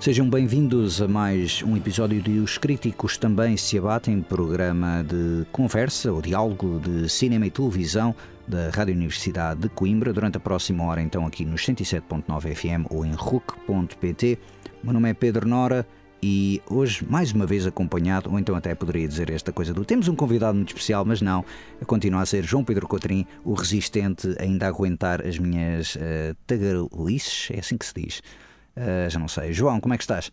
Sejam bem-vindos a mais um episódio de Os Críticos Também Se Abatem, programa de conversa ou diálogo de cinema e televisão da Rádio Universidade de Coimbra, durante a próxima hora, então, aqui nos 107.9 FM ou em RUC.pt. Meu nome é Pedro Nora e hoje, mais uma vez acompanhado, ou então até poderia dizer esta coisa do temos um convidado muito especial, mas não, continua a ser João Pedro Cotrim, o resistente ainda a aguentar as minhas uh, tagarelices, é assim que se diz. Uh, já não sei. João, como é que estás?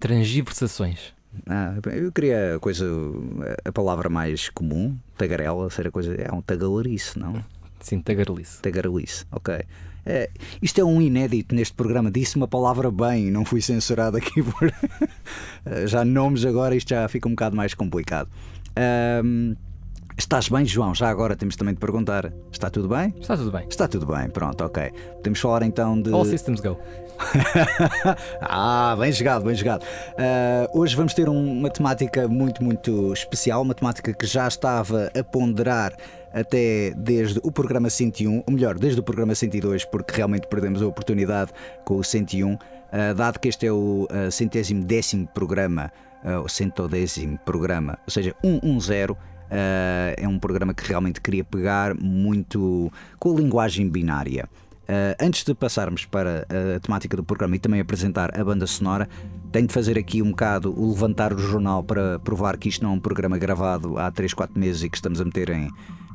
Transgiversações. Ah, eu queria a coisa, a palavra mais comum, tagarela, ser a coisa, é um tagalarice, não? Sim, tagarelice. Tagarelice, ok. É, isto é um inédito neste programa. Disse uma palavra bem, não fui censurado aqui por. já nomes agora, isto já fica um bocado mais complicado. Um, Estás bem, João? Já agora temos também de perguntar. Está tudo bem? Está tudo bem. Está tudo bem, pronto, ok. Podemos falar então de. All systems go. ah, bem jogado, bem jogado. Uh, hoje vamos ter um, uma temática muito, muito especial, uma temática que já estava a ponderar até desde o programa 101, ou melhor, desde o programa 102, porque realmente perdemos a oportunidade com o 101, uh, ah, dado que este é o uh, centésimo décimo programa, uh, o centodécimo programa, ou seja, 110. Uh, é um programa que realmente queria pegar muito com a linguagem binária. Uh, antes de passarmos para a temática do programa e também apresentar a banda sonora, tenho de fazer aqui um bocado o levantar o jornal para provar que isto não é um programa gravado há 3, 4 meses e que estamos a meter em.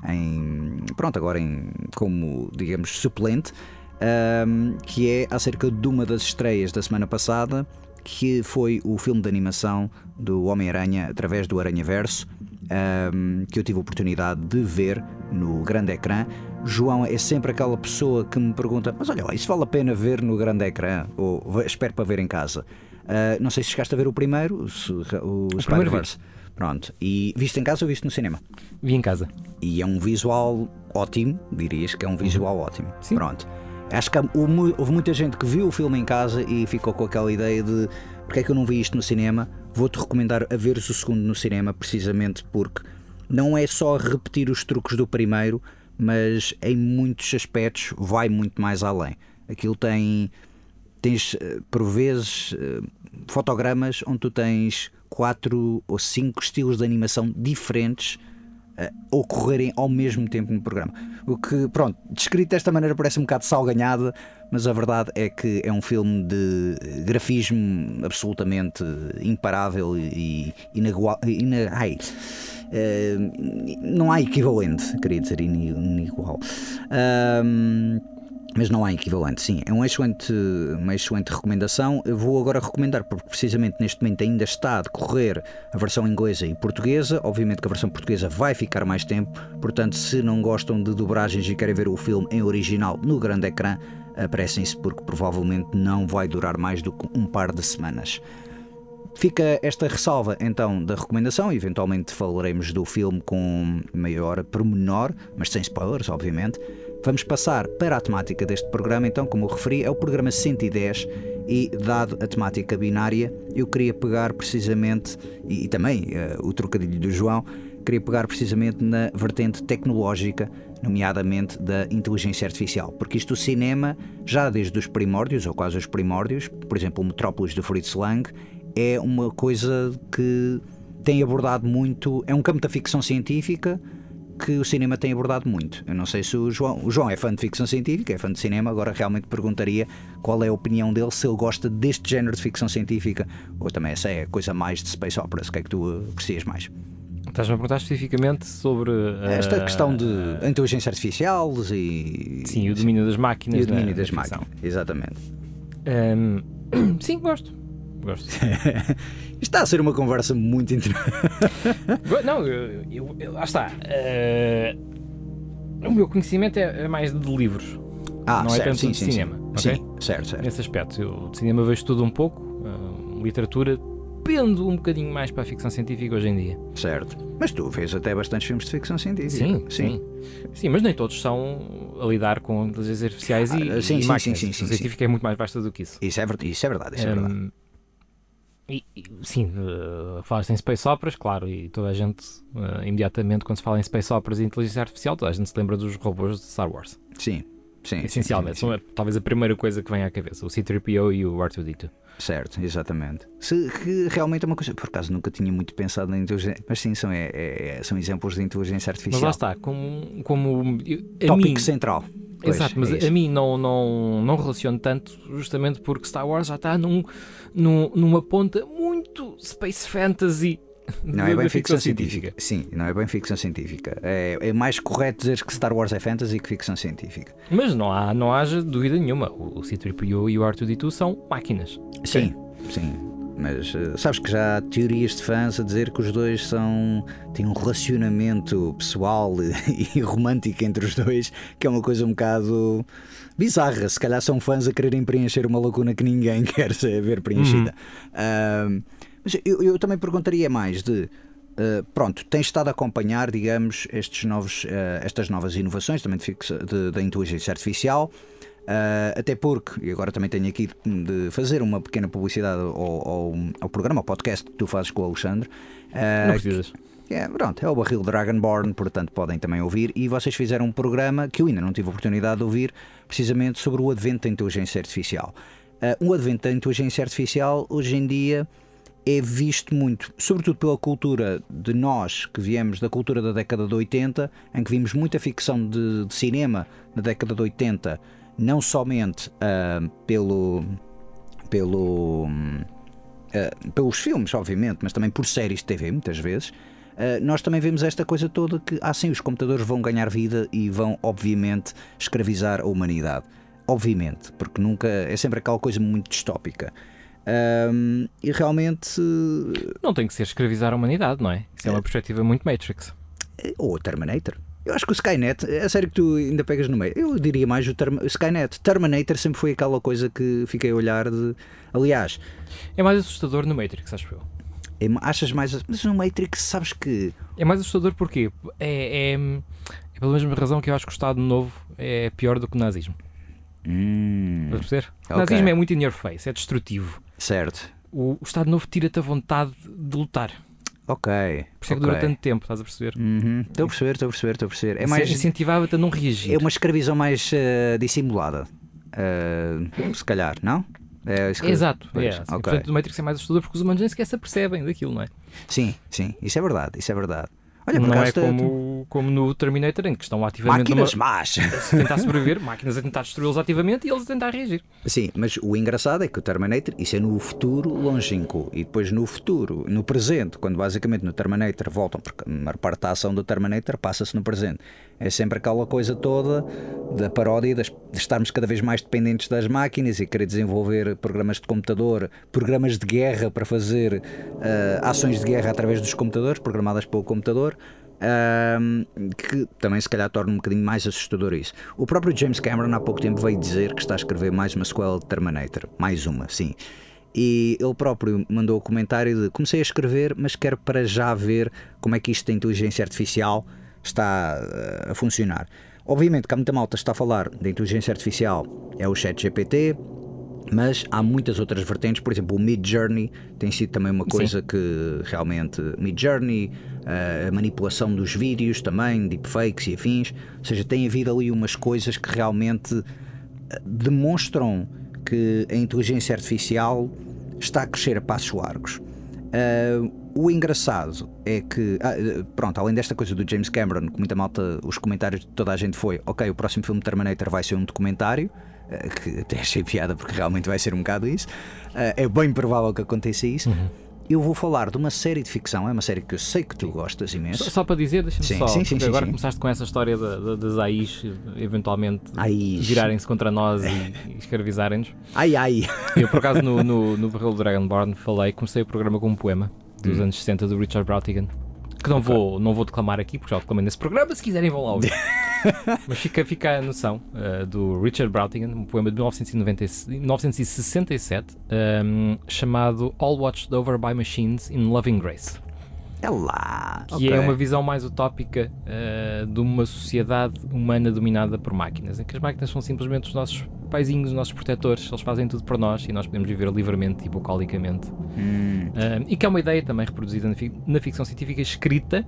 em pronto, agora em, como, digamos, suplente, uh, que é acerca de uma das estreias da semana passada, que foi o filme de animação do Homem-Aranha através do Aranha Verso um, que eu tive a oportunidade de ver no grande ecrã. João é sempre aquela pessoa que me pergunta: Mas olha, isso vale a pena ver no grande ecrã? Ou espero para ver em casa? Uh, não sei se chegaste a ver o primeiro, o, o Spider-Verse. Pronto. E viste em casa ou viste no cinema? Vi em casa. E é um visual ótimo, dirias que é um visual uhum. ótimo. Sim. Pronto. Acho que houve muita gente que viu o filme em casa e ficou com aquela ideia de porque é que eu não vi isto no cinema? Vou-te recomendar a veres o segundo no cinema, precisamente porque não é só repetir os truques do primeiro, mas em muitos aspectos vai muito mais além. Aquilo tem. Tens, eh, por vezes, eh, fotogramas onde tu tens quatro ou cinco estilos de animação diferentes uh, ocorrerem ao mesmo tempo no programa. O que, pronto, descrito desta maneira parece um bocado salganhada, mas a verdade é que é um filme de grafismo absolutamente imparável e inagual. Ina, ai, uh, não há equivalente, queria dizer inigual. Um, mas não há equivalente, sim. É um excelente, uma excelente recomendação. Eu vou agora recomendar, porque precisamente neste momento ainda está a decorrer a versão inglesa e portuguesa. Obviamente que a versão portuguesa vai ficar mais tempo, portanto, se não gostam de dobragens e querem ver o filme em original no grande ecrã, apressem-se, porque provavelmente não vai durar mais do que um par de semanas. Fica esta ressalva então da recomendação, eventualmente falaremos do filme com maior pormenor, mas sem spoilers, obviamente. Vamos passar para a temática deste programa, então, como referi, é o programa 110 e, dado a temática binária, eu queria pegar precisamente, e, e também uh, o trocadilho do João, queria pegar precisamente na vertente tecnológica, nomeadamente da inteligência artificial, porque isto o cinema, já desde os primórdios, ou quase os primórdios, por exemplo, o Metrópolis de Fritz Lang, é uma coisa que tem abordado muito, é um campo da ficção científica que o cinema tem abordado muito. Eu não sei se o João. O João é fã de ficção científica, é fã de cinema, agora realmente perguntaria qual é a opinião dele, se ele gosta deste género de ficção científica, ou também essa é a coisa mais de space operas, o que é que tu aprecias mais? Estás-me a perguntar especificamente sobre. Uh, Esta questão de inteligência artificial e. Sim, o domínio das máquinas. E o domínio das na máquinas, exatamente. Um, sim, gosto. Gosto. Está a ser uma conversa muito interessante. não, eu, eu, eu, lá está. Uh, o meu conhecimento é, é, mais de livros. Ah, não certo, é tanto sim, de sim, cinema. Sim, okay? sim certo, certo. Nesse aspecto, eu de cinema vejo tudo um pouco. Uh, literatura pendo um bocadinho mais para a ficção científica hoje em dia. Certo. Mas tu vês até bastantes filmes de ficção científica. Sim, sim. Sim, mas nem todos são a lidar com inteligências artificiais e, ah, sim, e sim, máquinas. Sim, sim, a científica é muito mais vasta do que isso. Isso é, isso é verdade, isso é verdade. E, e, sim, uh, falaste em Space Operas, claro, e toda a gente, uh, imediatamente, quando se fala em Space Operas e inteligência artificial, toda a gente se lembra dos robôs de Star Wars. Sim, sim. Essencialmente, sim, sim. são talvez a primeira coisa que vem à cabeça: o C3PO e o R2D2. Certo, exatamente. Se, que realmente é uma coisa. Por acaso nunca tinha muito pensado na inteligência. Mas sim, são, é, é, são exemplos de inteligência artificial. Mas lá está, como. como Tópico mim, central. Pois, Exato, mas é a mim não, não, não relaciono tanto, justamente porque Star Wars já está num, num, numa ponta muito space fantasy. Não é bem ficção, ficção científica. científica. Sim, não é bem ficção científica. É, é, mais correto dizer que Star Wars é fantasy que ficção científica. Mas não, há, não haja dúvida nenhuma. O C-3PO e o R2D2 são máquinas. Sim, sim. Mas sabes que já há teorias de fãs a dizer que os dois são têm um relacionamento pessoal e romântico entre os dois, que é uma coisa um bocado bizarra. Se calhar são fãs a quererem preencher uma lacuna que ninguém quer ver preenchida. Uhum. Uh, mas eu, eu, também perguntaria mais de. Uh, pronto, tens estado a acompanhar, digamos, estes novos, uh, estas novas inovações também da inteligência artificial. Uh, até porque, e agora também tenho aqui de fazer uma pequena publicidade ao, ao, ao programa, ao podcast que tu fazes com o Alexandre. Não precisas. É, pronto, é o Barril Dragonborn, portanto podem também ouvir. E vocês fizeram um programa que eu ainda não tive a oportunidade de ouvir, precisamente sobre o advento da inteligência artificial. Uh, o advento da inteligência artificial, hoje em dia, é visto muito, sobretudo pela cultura de nós que viemos da cultura da década de 80, em que vimos muita ficção de, de cinema na década de 80 não somente uh, pelo, pelo, uh, pelos filmes, obviamente, mas também por séries de TV, muitas vezes. Uh, nós também vemos esta coisa toda que, ah, sim, os computadores vão ganhar vida e vão, obviamente, escravizar a humanidade. Obviamente, porque nunca. é sempre aquela coisa muito distópica. Um, e realmente. Não tem que ser escravizar a humanidade, não é? Isso é uma perspectiva muito Matrix. Ou Terminator. Eu acho que o Skynet, é sério que tu ainda pegas no meio. Eu diria mais o, term, Skynet. Terminator sempre foi aquela coisa que fiquei a olhar de. Aliás. É mais assustador no Matrix, acho eu. É, achas mais. Mas no Matrix, sabes que. É mais assustador porque é, é, é pela mesma razão que eu acho que o Estado Novo é pior do que o nazismo. Hum, Estás a perceber? O okay. nazismo é muito in your face, é destrutivo. Certo. O, o Estado Novo tira-te a vontade de lutar. Ok. Por isso é que dura tanto tempo, estás a perceber? Uhum. Estou a perceber, estou a perceber, estou a perceber. É mais... Incentivava-te a não reagir. É uma escravidão mais uh, dissimulada. Uh, se calhar, não? É, Exato, é. Okay. Portanto, o Matrix é mais assustador porque os humanos nem sequer se apercebem daquilo, não é? Sim, sim, isso é verdade, isso é verdade. Olha, não é como, como no Terminator, em que estão ativamente. Máquinas numa... más! A tentar sobreviver, máquinas a tentar destruí-los ativamente e eles a tentar reagir. Sim, mas o engraçado é que o Terminator, isso é no futuro longínquo. E depois no futuro, no presente, quando basicamente no Terminator voltam, porque a maior parte da ação do Terminator passa-se no presente. É sempre aquela coisa toda da paródia de estarmos cada vez mais dependentes das máquinas e querer desenvolver programas de computador, programas de guerra para fazer uh, ações de guerra através dos computadores, programadas pelo computador que também se calhar torna um bocadinho mais assustador isso. O próprio James Cameron há pouco tempo veio dizer que está a escrever mais uma sequela de Terminator, mais uma, sim. E ele próprio mandou o comentário de comecei a escrever, mas quero para já ver como é que isto da inteligência artificial está uh, a funcionar. Obviamente que há muita malta está a falar da inteligência artificial, é o chat GPT, mas há muitas outras vertentes, por exemplo, o Mid Journey tem sido também uma coisa Sim. que realmente. Mid Journey, a manipulação dos vídeos também, deepfakes e afins, ou seja, tem havido ali umas coisas que realmente eh, demonstram que a inteligência artificial está a crescer a passos largos. Uh, o engraçado é que, ah, pronto, além desta coisa do James Cameron, que muita malta, os comentários de toda a gente foi: ok, o próximo filme de Terminator vai ser um documentário, eh, que até achei piada porque realmente vai ser um bocado isso. Eh, é bem provável que aconteça isso. Eu vou falar de uma série de ficção, é uma série que eu sei que tu gostas imenso. Só, só para dizer, deixa-me só, sim, sim, agora sim. começaste com essa história da- da- das AIs eventualmente virarem-se contra nós e, e escravizarem-nos. Ai ai! Eu, por acaso, no, no, no Barril do Dragonborn falei, comecei o programa com um poema Hum. dos anos 60 do Richard Brautigan. Que não, vou, não vou declamar aqui, porque já declamei nesse programa, se quiserem vão lá ouvir. Mas fica, fica a noção uh, do Richard Brautigan, um poema de 1990 1967, um, chamado All Watched Over by Machines in Loving Grace. É lá! Que ok. é uma visão mais utópica uh, de uma sociedade humana dominada por máquinas, em que as máquinas são simplesmente os nossos paizinhos, os nossos protetores, eles fazem tudo por nós e nós podemos viver livremente e bucolicamente. Hum, Um, e que é uma ideia também reproduzida na, fic- na ficção científica escrita,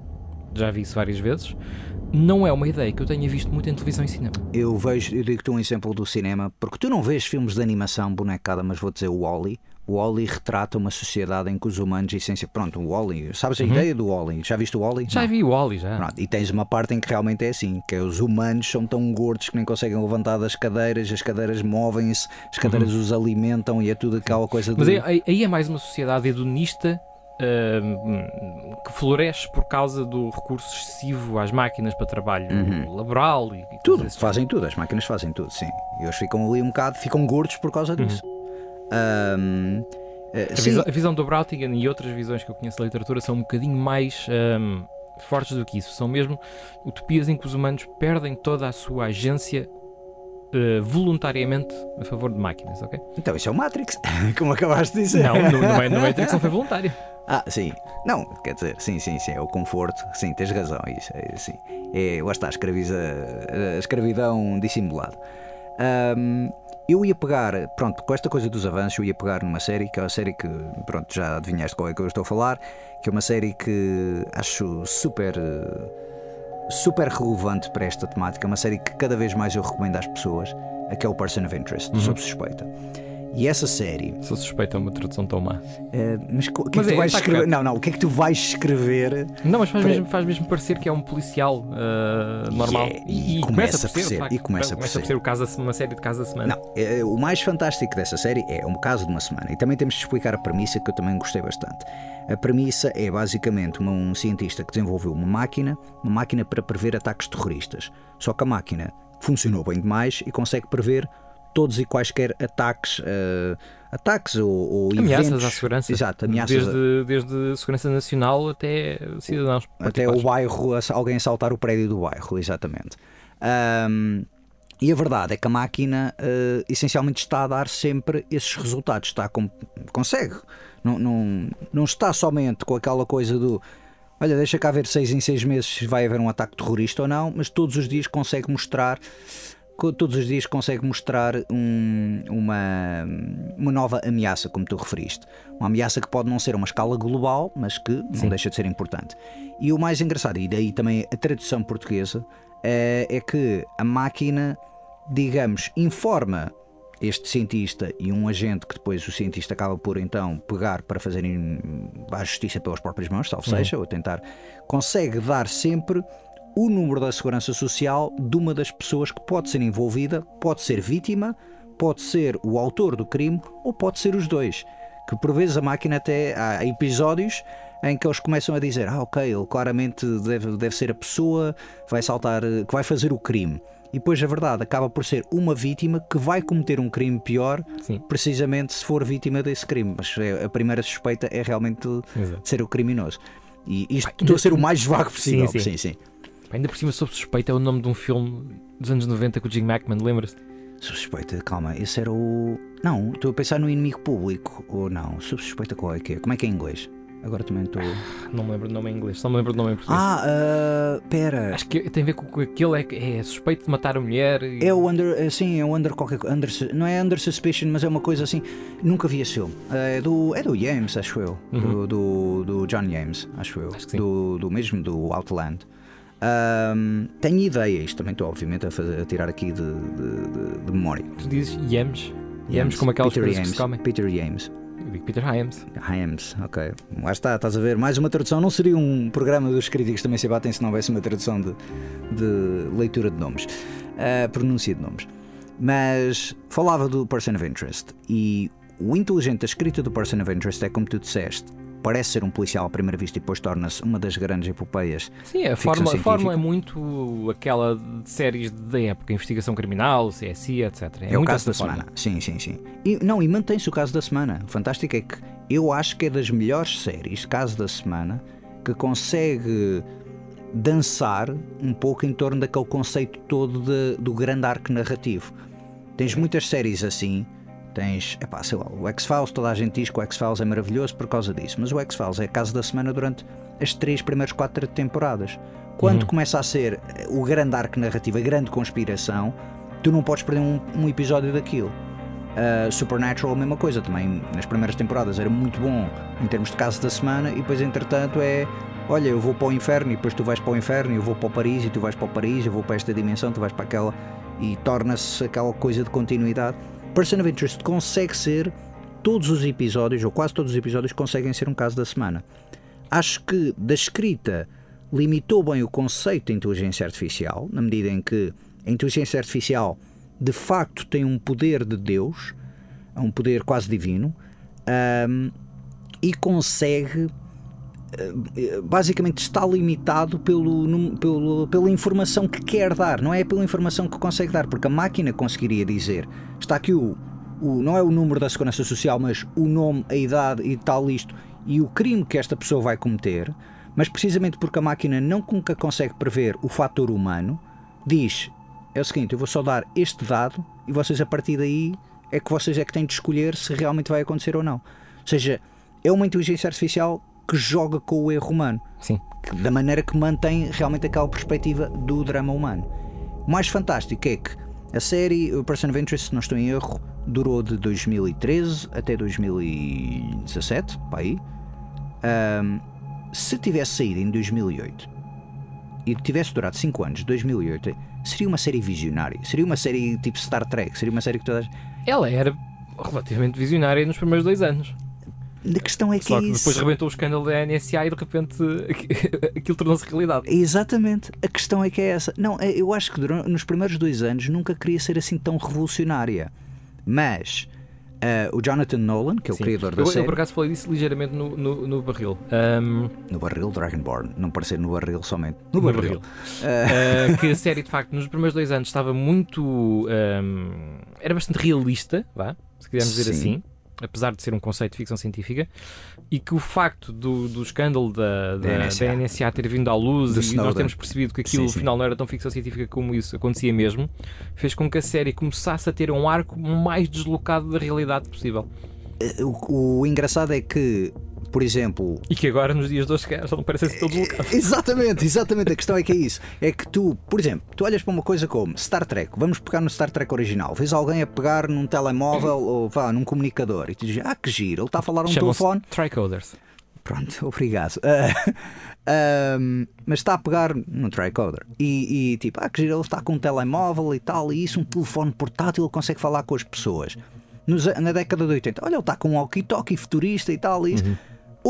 já vi isso várias vezes, não é uma ideia que eu tenha visto muito em televisão e cinema. eu vejo, eu digo-te um exemplo do cinema, porque tu não vês filmes de animação bonecada, mas vou dizer o Wally. O Wally retrata uma sociedade em que os humanos, essência. Pronto, o Wally, sabes a ideia do Wally? Já viste o Wally? Já Não. vi o Wally, já. Pronto, e tens uma parte em que realmente é assim, que é os humanos são tão gordos que nem conseguem levantar das cadeiras, as cadeiras movem-se, as cadeiras os alimentam e é tudo aquela coisa do... Mas aí, aí- aí é mais uma sociedade hedonista um, que floresce por causa do recurso excessivo às máquinas para trabalho laboral e, e Tudo, desse fazem tudo, as máquinas fazem tudo, sim. E eles ficam ali um bocado, ficam gordos por causa disso. Ahm, eh, A visão, a visão do Brautigan e outras visões que eu conheço da literatura são um bocadinho mais hum, fortes do que isso. São mesmo utopias em que os humanos perdem toda a sua agência eh, voluntariamente a favor de máquinas, ok? Então isso é o Matrix, como acabaste de dizer. Não, no, no, no Matrix não foi voluntário. Ah, sim. Não, quer dizer, sim, sim, sim, é o conforto. Sim, tens razão, isso, é, sim. É, lá está, a, escraviza, a escravidão dissimulada. Ahm, eu ia pegar, pronto, com esta coisa dos avanços, eu ia pegar numa série, que é uma série que, pronto, já adivinhaste qual é que eu estou a falar, que é uma série que acho super, super relevante para esta temática, uma série que cada vez mais eu recomendo às pessoas, que é o Person of Interest, sob suspeita. E essa série, Sou suspeito, é uma tradução tão má. eh, mas o que é que tu é, vais tá escrever? Não, não, o que é que tu vais escrever? Não, mas faz Para- mesmo, faz mesmo parecer que é um policial ah, normal. é- e começa por ser, de facto. e começa por ser. o caso da uma série de casos da semana. Não, é, o mais fantástico dessa série é um caso de uma semana. E também temos de explicar a premissa que eu também gostei bastante. A premissa é basicamente uma- um cientista que desenvolveu uma máquina, uma máquina para prever ataques terroristas. Só que a máquina funcionou bem demais e consegue prever todos e quaisquer ataques, eh, ataques ou, ou Ameaças eventos. à segurança. Exato, ameaças a- Desde, desde a segurança nacional até cidadãos. Até o bairro, alguém assaltar o prédio do bairro, exatamente. Ahm, e a verdade é que a máquina eh, essencialmente está a dar sempre esses resultados. Está com- consegue. Não, não, não está somente com aquela coisa do olha, deixa cá ver seis em seis meses se vai haver um ataque terrorista ou não, mas todos os dias consegue mostrar. Todos os dias consegue mostrar um- uma, uma nova ameaça, como tu referiste. Uma ameaça que pode não ser uma escala global, mas que não deixa de ser importante. E o mais engraçado, e daí também a tradução portuguesa, é, é que a máquina, digamos, informa este cientista e um agente que depois o cientista acaba por então pegar para fazerem a justiça pelas próprias mãos, salvo seja, ou tentar, consegue dar sempre o número da segurança social de uma das pessoas que pode ser envolvida, pode ser vítima, pode ser o autor do crime ou pode ser os dois. Que por vezes a máquina até há episódios em que eles começam a dizer: Ah, ok, ele claramente deve, deve ser a pessoa vai saltar, que vai fazer o crime. E depois a verdade acaba por ser uma vítima que vai cometer um crime pior, Sim. precisamente se for vítima desse crime. Mas é- a primeira suspeita é realmente Exato. ser o criminoso. E isto estou a ser o mais vago possível. Sim, sim. sim. sim. Ainda por cima, sob suspeita, é o nome de um filme dos anos 90 com o Jim Hackman, lembras-te? Suspeita, calma, esse era o. Não, estou a pensar no inimigo público. Ou não, sob suspeita qual é que é? Como é que é em inglês? Agora também estou. Não me lembro do nome em inglês, só me lembro do nome em português. Ah, ah, pera. Acho que tem a ver com aquele é, é suspeito de matar a mulher. E... É o Under. eh, Sim, é o Under qualquer. Under, não é Under Suspicion, mas é uma coisa assim. Nunca vi esse filme. É do, é do James, acho eu. Do, do, do John James, acho eu. Uhum. Acho que sim. Do, do mesmo, do Outland. Ahm, tenho ideias, também estou obviamente a, fazer, a tirar aqui de, de, de- de memória. Tu dizes Yams. Yams como aquelas Peter coisas James, que se comem. Peter digo Peter Hyams. Hyams, ok. Lá está, estás a ver. Mais uma tradução. Não seria um programa dos críticos também se batem se não houvesse uma tradução de, de leitura de nomes, uh, pronúncia de nomes. Mas falava do Person of Interest e o inteligente da escrita do Person of Interest é como tu disseste. Parece ser um policial à primeira vista e depois torna-se uma das grandes epopeias. Sim, a fórmula, a fórmula é muito aquela de séries da época, investigação criminal, CSI, etc. É, é o caso da semana. Sim, sim, sim. E, não, e mantém-se o caso da semana. O fantástico é que eu acho que é das melhores séries, caso da semana, que consegue dançar um pouco em torno daquele conceito todo de, do grande arco narrativo. Tens muitas séries assim Tens, epá, sei lá, o X-Files, toda a gente diz que o X-Files é maravilhoso por causa disso, mas o X-Files é a casa da semana durante as três primeiras quatro temporadas. Quando uhum. começa a ser o grande arco narrativo, a grande conspiração, tu não podes perder um, um episódio daquilo. Uh, Supernatural, a mesma coisa também. Nas primeiras temporadas era muito bom em termos de caso da semana, e depois, entretanto, é olha, eu vou para o inferno e depois tu vais para o inferno, eu vou para o Paris e tu vais para o Paris, eu vou para esta dimensão, tu vais para aquela, e torna-se aquela coisa de continuidade. Person of Interest consegue ser todos os episódios, ou quase todos os episódios, conseguem ser um caso da semana. Acho que da escrita limitou bem o conceito de inteligência artificial, na medida em que a inteligência artificial de facto tem um poder de Deus, um poder quase divino, um, e consegue basicamente está limitado pelo, pelo, pela informação que quer dar, não é pela informação que consegue dar, porque a máquina conseguiria dizer está aqui o, o não é o número da segurança social, mas o nome, a idade e tal isto e o crime que esta pessoa vai cometer, mas precisamente porque a máquina não nunca consegue prever o fator humano, diz é o seguinte, eu vou só dar este dado e vocês a partir daí é que vocês é que têm de escolher se realmente vai acontecer ou não. Ou seja, é uma inteligência artificial que joga com o erro humano. Sim. Da maneira que mantém realmente aquela perspectiva do drama humano. O mais fantástico é que a série o Person of Interest, se não estou em erro, durou de 2013 até 2017, para aí. Um, se tivesse saído em 2008 e tivesse durado 5 anos, 2008, seria uma série visionária. Seria uma série tipo Star Trek. Seria uma série que todas. Ela era relativamente visionária nos primeiros dois anos. A questão é que, Só que depois rebentou o escândalo da NSA e de repente aquilo tornou-se realidade. Exatamente. A questão é que é essa. Não, é, eu acho que durante, nos primeiros dois anos nunca queria ser assim tão revolucionária. Mas uh, o Jonathan Nolan, que é o Sim. criador da eu, série. Eu por acaso falei disso ligeiramente no, no, no barril. Um... No barril Dragonborn, não parecer no barril somente. No, no barril. barril. Uh... Uh, que a série, de facto, nos primeiros dois anos estava muito. Um... Era bastante realista, vá, se quisermos dizer assim apesar de ser um conceito de ficção científica, e que o facto do, do escândalo da, da, da, NSA. da NSA ter vindo à luz e nós temos percebido que aquilo sim, sim. afinal não era tão ficção científica como isso acontecia mesmo, fez com que a série começasse a ter um arco mais deslocado da realidade possível. Eh, o, o engraçado é que por exemplo. E que agora nos dias de hoje já não ser tão deslocado. Exatamente, exatamente. A questão é que é isso. É que tu, por exemplo, tu olhas para uma coisa como Star Trek, vamos pegar no Star Trek original, vês alguém a pegar num telemóvel ou vá, num comunicador e tu dizes, ah, que giro, ele está a falar um telefone. Tricoders. Pronto, obrigado. Uh, mas está a pegar no tricoder e, e tipo, ah, que giro, ele está com um telemóvel e tal, e isso, um telefone portátil, ele consegue falar com as pessoas. Nos, na década de 80, olha, ele está com um walkie-talkie futurista e tal, e isso. Uhum.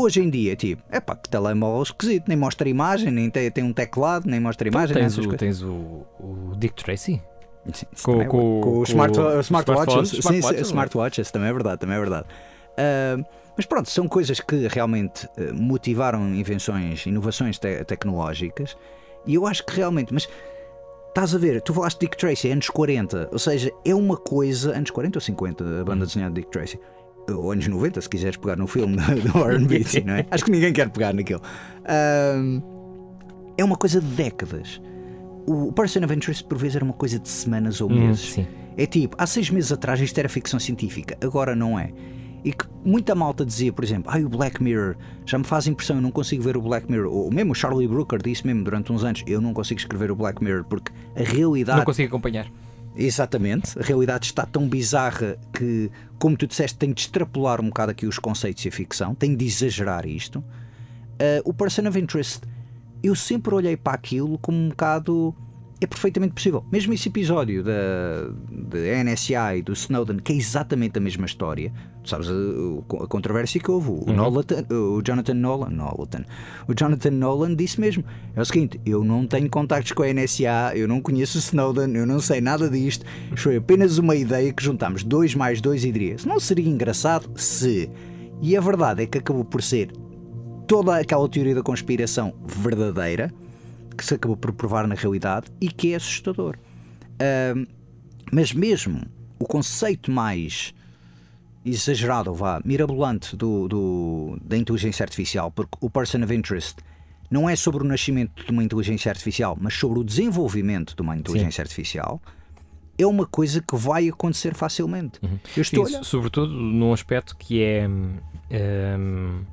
Hoje em dia, tipo, é pá, que telemóvel esquisito, nem mostra imagem, nem tem, tem um teclado, nem mostra imagem. tens, o, tens o, o Dick Tracy? Sim, com, com, com, os smart, smartwatches. Smart sim, smartwatches, também é verdade, também é verdade. Uh, mas pronto, são coisas que realmente uh, motivaram invenções, inovações te tecnológicas e eu acho que realmente, mas estás a ver, tu falaste Dick Tracy, anos 40, ou seja, é uma coisa, anos 40 ou 50, a banda hum. desenhada de Dick Tracy ou anos 90, se quiseres pegar no filme do RB, não é? Acho que ninguém quer pegar naquilo. Um, é uma coisa de décadas. O Person of Interest, por vezes, era uma coisa de semanas ou hum, meses. Hum, é tipo, há seis meses atrás isto era ficção científica, agora não é. E que muita malta dizia, por exemplo, ai, o Black Mirror já me faz impressão, eu não consigo ver o Black Mirror. Ou mesmo o Charlie Brooker disse mesmo durante uns anos, eu não consigo escrever o Black Mirror porque a realidade. Não consigo acompanhar. Exatamente, a realidade está tão bizarra que, como tu disseste, tem de extrapolar um bocado aqui os conceitos e a ficção, tem de exagerar isto. Uh, o Person of Interest, eu sempre olhei para aquilo como um bocado é perfeitamente possível. Mesmo esse episódio da, da NSA e do Snowden, que é exatamente a mesma história, tu sabes a, a controvérsia que houve. O, Nolan, o Jonathan Nolan, Nolan, o Jonathan Nolan disse mesmo: é o seguinte, eu não tenho contactos com a NSA, eu não conheço o Snowden, eu não sei nada disto. Isto foi apenas uma ideia que juntámos dois mais dois e diria: não seria engraçado se. E a verdade é que acabou por ser toda aquela teoria da conspiração verdadeira que se acabou por provar na realidade e que é assustador. Uh, mas mesmo o conceito mais exagerado, vá, mirabolante do, do, da inteligência artificial, porque o person of interest não é sobre o nascimento de uma inteligência artificial, mas sobre o desenvolvimento de uma inteligência Sim. artificial, é uma coisa que vai acontecer facilmente. Uhum. Eu estou Isso, sobretudo num aspecto que é. Um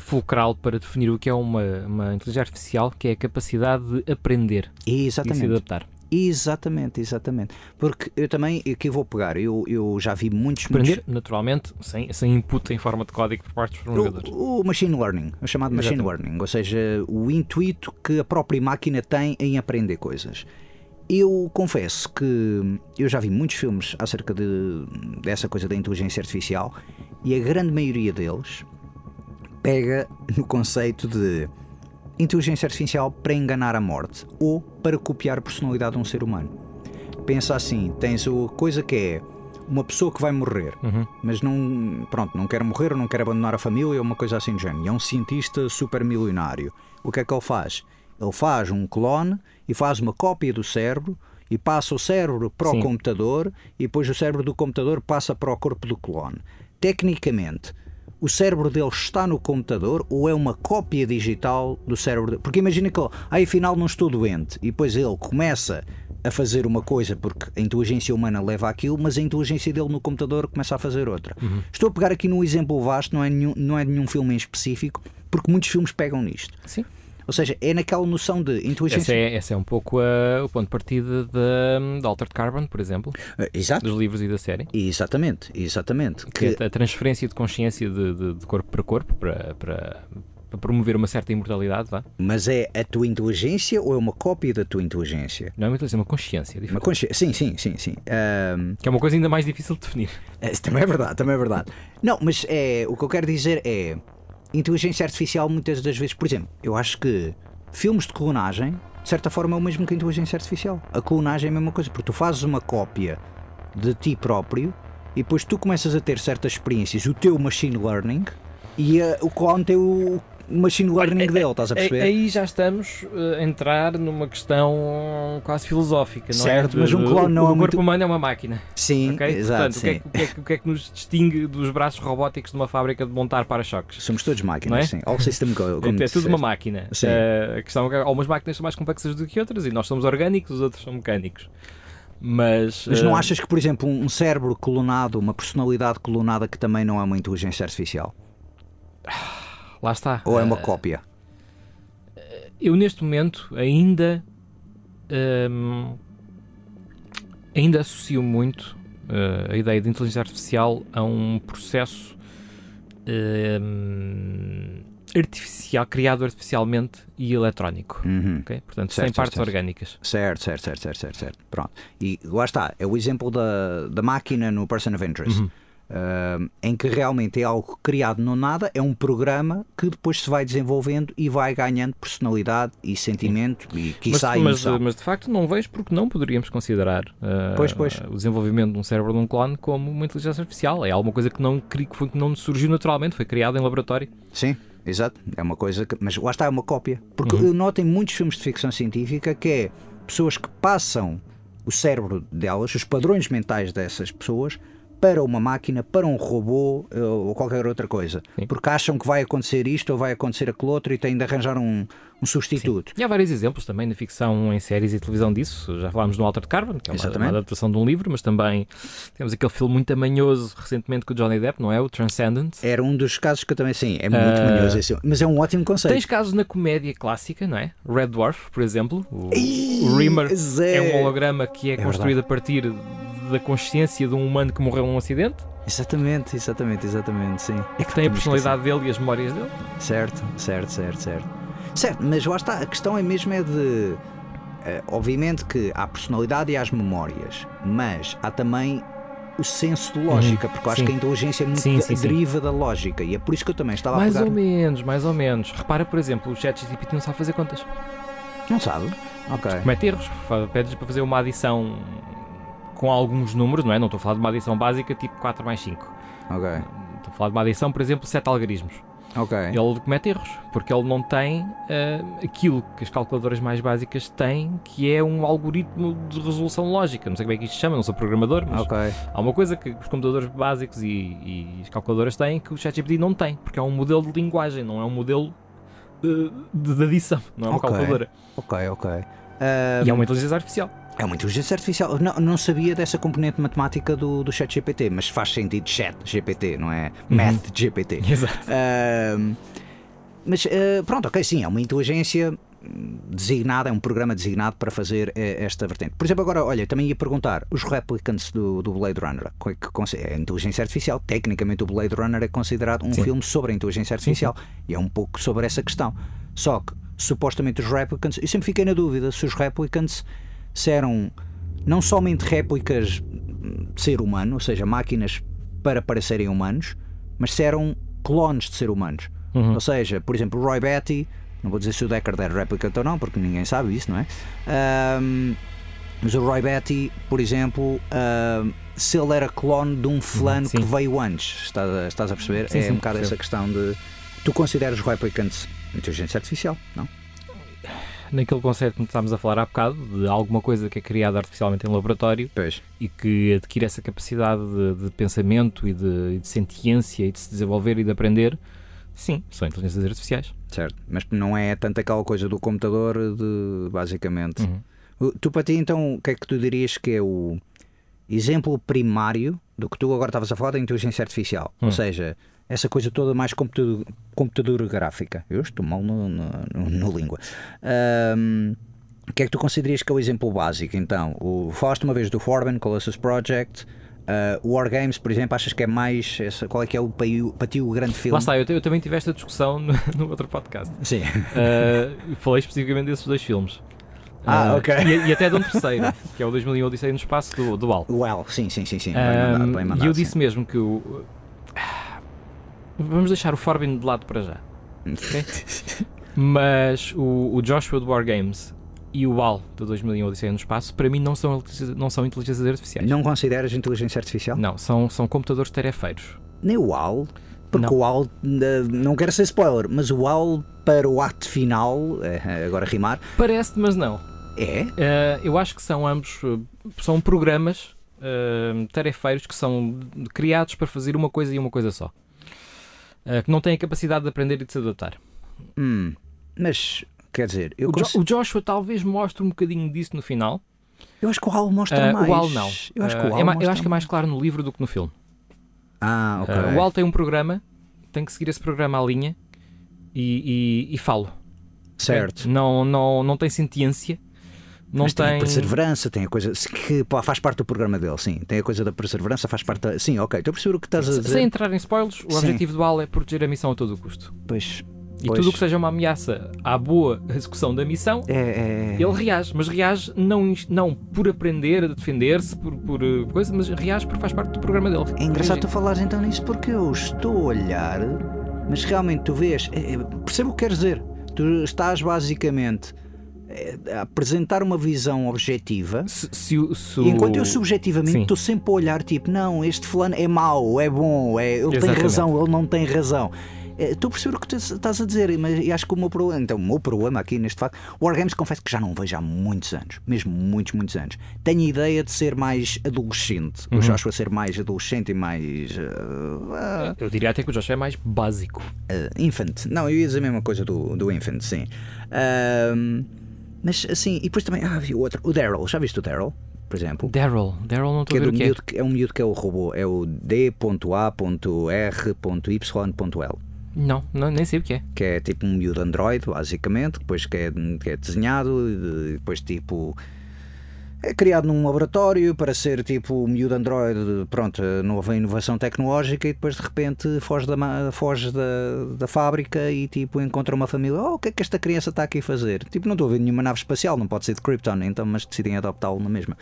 fulcral para definir o que é uma, uma inteligência artificial, que é a capacidade de aprender exatamente. e se adaptar. Exatamente, exatamente. Porque eu também, aqui vou pegar, eu, eu já vi muitos. Aprender, muitos... naturalmente, sem, sem input em forma de código por parte dos programadores. O, o machine learning, o chamado exatamente. machine learning, ou seja, o intuito que a própria máquina tem em aprender coisas. Eu confesso que eu já vi muitos filmes acerca de, dessa coisa da inteligência artificial e a grande maioria deles pega no conceito de inteligência artificial para enganar a morte ou para copiar a personalidade de um ser humano. Pensa assim, tens a coisa que é uma pessoa que vai morrer, uhum. mas não, pronto, não quer morrer ou não quer abandonar a família uma coisa assim do género. É um cientista super milionário. O que é que ele faz? Ele faz um clone e faz uma cópia do cérebro e passa o cérebro para Sim. o computador e depois o cérebro do computador passa para o corpo do clone. Tecnicamente, o cérebro dele está no computador ou é uma cópia digital do cérebro dele? Porque imagina que, ah, afinal não estou doente, e depois ele começa a fazer uma coisa porque a inteligência humana leva aquilo, mas a inteligência dele no computador começa a fazer outra. Uhum. Estou a pegar aqui num exemplo vasto, não é, nenhum, não é nenhum filme em específico, porque muitos filmes pegam nisto. Sim. Ou seja, é naquela noção de inteligência. Esse é, esse é um pouco uh, o ponto de partida de, de Altered Carbon, por exemplo. Uh, exato. Dos livros e da série. Exatamente, exatamente. Que, que... É a transferência de consciência de, de, de corpo para corpo para, para, para promover uma certa imortalidade, vá. Mas é a tua inteligência ou é uma cópia da tua inteligência? Não é uma inteligência, é uma consciência. Uma consciência, sim, sim, sim, sim. Um... Que é uma coisa ainda mais difícil de definir. É, também é verdade, também é verdade. Não, mas é, o que eu quero dizer é inteligência artificial muitas das vezes, por exemplo, eu acho que filmes de clonagem, de certa forma, é o mesmo que a inteligência artificial. A clonagem é a mesma coisa, porque tu fazes uma cópia de ti próprio e depois tu começas a ter certas experiências, o teu machine learning, e uh, o clone tem o, machine learning dele, estás a perceber? Aí já estamos a entrar numa questão quase filosófica, não é? certo, é? mas um clone não o, é o muito... corpo humano é uma máquina. Sim, okay? exato. Portanto, sim. O, que é, o, que é, o, que é, que nos distingue dos braços robóticos de uma fábrica de montar para-choques? Somos todos máquinas, é? sim. All system go, é, é tudo uma máquina. Sim. Uh, a questão é que algumas máquinas são mais complexas do que outras e nós somos orgânicos, os outros são mecânicos. Mas, Mas não uh... achas que, por exemplo, um cérebro clonado, uma personalidade clonada que também não é uma inteligência artificial? Lá está. Ou é uma uh... cópia? eu neste momento ainda um, ainda associo muito uh, a ideia de inteligência artificial a um processo um, artificial, criado artificialmente e eletrónico. Uhum. Okay? Portanto, certo, sem partes certo. orgânicas. Certo, certo, certo, certo, certo, certo. Pronto. E lá está, é o exemplo da, da máquina no Person of Interest. Uhum uh, em que realmente é algo criado no nada, é um programa que depois se vai desenvolvendo e vai ganhando personalidade e sentimento Sim. e que sai mas, mas, de facto não vejo porque não poderíamos considerar uh, pois, pois. o desenvolvimento de um cérebro de um clone como uma inteligência artificial. É alguma coisa que não, que não surgiu naturalmente, foi criada em laboratório. Sim. Exato, é uma coisa que. Mas lá está, é uma cópia. Porque uhum. eu noto em muitos filmes de ficção científica que é pessoas que passam o cérebro delas, os padrões mentais dessas pessoas, para uma máquina, para um robô eh, ou qualquer outra coisa. Sim. Porque acham que vai acontecer isto ou vai acontecer aquilo outro e têm de arranjar um, um substituto. Sim. E há vários exemplos também na ficção, em séries e televisão disso. Já falámos no Altered Carbon, que é uma, uma, adaptação de um livro, mas também temos aquele filme muito amanhoso recentemente com o Johnny Depp, não é? O Transcendent. Era um dos casos que eu também, sim, é muito uh... manhoso esse, mas é um ótimo conceito. Tens casos na comédia clássica, não é? Red Dwarf, por exemplo. O, o Rimmer é um holograma que é, é construído verdade. a partir da consciência de um humano que morreu num acidente. Exatamente, exatamente, exatamente, sim. E que tem a personalidade dele e as memórias dele. Certo, certo, certo, certo. Certo, mas lá está, a questão é mesmo é de eh, obviamente que há a personalidade e há as memórias, mas há também o senso de lógica, porque eu acho Uhum. sim. que a inteligência é muito Sim, sim, deriva da lógica e é por isso que eu também estava Mais a pegar. ou menos, mais ou menos. Repara, por exemplo, o ChatGPT não sabe fazer contas. Não sabe? Ok. Comete erros. Pedes para fazer uma adição com alguns números, não é? Não estou a falar de uma adição básica tipo 4 mais 5. Ok. Estou a falar de uma adição, por exemplo, 7 algarismos. Ele comete erros, porque ele não tem ah, aquilo que as calculadoras mais básicas têm, que é um algoritmo de resolução lógica. Não sei como é que isto se chama, não sou programador, mas Ok. há uma coisa que os computadores básicos e, e as calculadoras têm que o ChatGPT não tem, porque é um modelo de linguagem, não é um modelo de, de- de adição, não é uma Ok. calculadora. Ok, ok. E é uma inteligência artificial. É uma inteligência artificial. Não, não sabia dessa componente matemática do, do chat GPT, mas faz sentido chat GPT, não é? Math GPT. Exato. Ahm, mas ah, pronto, ok, sim, é uma inteligência designada, é um programa designado para fazer eh, esta vertente. Por exemplo, agora, olha, também ia perguntar, os replicants do, do Blade Runner, é, que é inteligência artificial, tecnicamente o Blade Runner é considerado um Sim. filme sobre a inteligência artificial e é um pouco sobre essa questão. Só que, supostamente, os replicants, eu sempre fiquei na dúvida se os replicants se eram não somente réplicas de ser humano, ou seja, máquinas para parecerem humanos, mas se eram clones de ser humanos. Uhum. Ou seja, por exemplo, o Roy Batty, não vou dizer se o Deckard era replicant ou não, porque ninguém sabe isso, não é? Ahm, mas o Roy Batty, por exemplo, se ele era clone de um fulano sim. que veio antes, estás a, estás a perceber? Sim, é sim, um bocado percebo. essa questão de. Tu consideras replicants inteligência artificial, não? Naquele conceito que estávamos a falar há bocado, de alguma coisa que é criada artificialmente em laboratório Pois. e que adquire essa capacidade de, de pensamento e de, de sentiência e de se desenvolver e de aprender, sim, são inteligências artificiais. Certo, mas não é tanto aquela coisa do computador, de, basicamente. Uhum. Tu, para ti, então, o que é que tu dirias que é o exemplo primário do que tu agora estavas a falar da inteligência artificial? Ou Hum. seja, essa coisa toda mais computador, computadora gráfica. Eu estou mal no, no, no- língua. Ahm, o que é que tu considerarias que é o exemplo básico, então? O, falaste uma vez do Foreman, Colossus Project. ah, o Wargames, por exemplo, achas que é mais. Essa, qual é que é o, para ti- o grande filme? Lá está, eu, eu também tive esta discussão no, no outro podcast. Sim. Uh, falei especificamente desses dois filmes. Ah, Uh, ok. E, e até de um terceiro, que é o 2001 Odisseia no Espaço do, do Al. Well, sim, sim, sim, sim. Bem Um, mandado, bem mandado, e eu sim. disse mesmo que o. Vamos deixar o Forbin de lado para já. ok? Mas o, o Joshua do War Games e o Al do 2001 Odisseia no Espaço, para mim, não são, inteligências- não são inteligências artificiais. Não consideras inteligência artificial? Não, são, são computadores tarefeiros. Nem o AL, porque Não. o AL, eh, não quero ser spoiler, mas o AL para o ato final, eh, agora rimar, Parece, mas não. é. Uh, eu acho que são ambos são programas uh, tarefeiros que são criados para fazer uma coisa e uma coisa só. Uh, que não têm a capacidade de aprender e de se adaptar. Hum, mas, quer dizer, eu, O, Jo- cons- o Joshua talvez mostre um bocadinho disso no final. eu acho que o AL mostra Uh, mais. o Al não. Eu acho que o AL é, ma- eu acho que é mais claro no livro do que no filme. Ah, ok. Uh, o Al tem um programa, tem que seguir esse programa à linha e, e, e falo. certo. Não, não, não tem sentiência. Não mas tem, tem. a perseverança, tem a coisa que faz parte do programa dele, sim. Tem a coisa da perseverança, faz parte da... Sim, ok, estou a perceber o que estás a dizer. Sem entrar em spoilers, o Sim. objetivo do Al é proteger a missão a todo o custo. Pois, E Pois. tudo o que seja uma ameaça à boa execução da missão, é, é... ele reage. Mas reage não, não por aprender a defender-se, por, por uh, coisa, mas reage porque faz parte do programa dele. É engraçado tu falares então nisso porque eu estou a olhar, mas realmente tu vês, é, é, percebo o que queres dizer. Tu estás basicamente é, apresentar uma visão objetiva. Se, se, se Enquanto eu subjetivamente estou sempre a olhar, tipo, não, este fulano é mau, é bom, é, ele tem Exatamente. razão, ele não tem razão. É, Estou a perceber o que tu estás a dizer, mas e acho que o meu problema, então, o meu problema aqui neste facto, o Wargames confesso que já não vejo há muitos anos, mesmo muitos, muitos anos. Tenho a ideia de ser mais adolescente, Uhum. o Joshua ser mais adolescente e mais ah, Eu diria até que o Josh é mais básico. ah, infant. Não, eu ia dizer a mesma coisa do, do infant, sim. Ahm, mas assim, e depois também, ah, vi outro, o Daryl, já viste o Daryl, por exemplo? Daryl. Daryl não estou é, a ver do o que é. miúdo, é um miúdo que é o robô, é o D.A.R.Y.L, Não, não, nem sei o que é. que é tipo um miúdo android, basicamente, depois que é, que é desenhado, depois tipo. É criado num laboratório para ser tipo o miúdo Android, pronto, nova inovação tecnológica e depois de repente foge da, foge da, da fábrica e tipo encontra uma família. Oh, o que é que esta criança está aqui a fazer? Tipo, não estou a ver nenhuma nave espacial, não pode ser de Krypton, então, mas decidem adoptá-lo na mesma.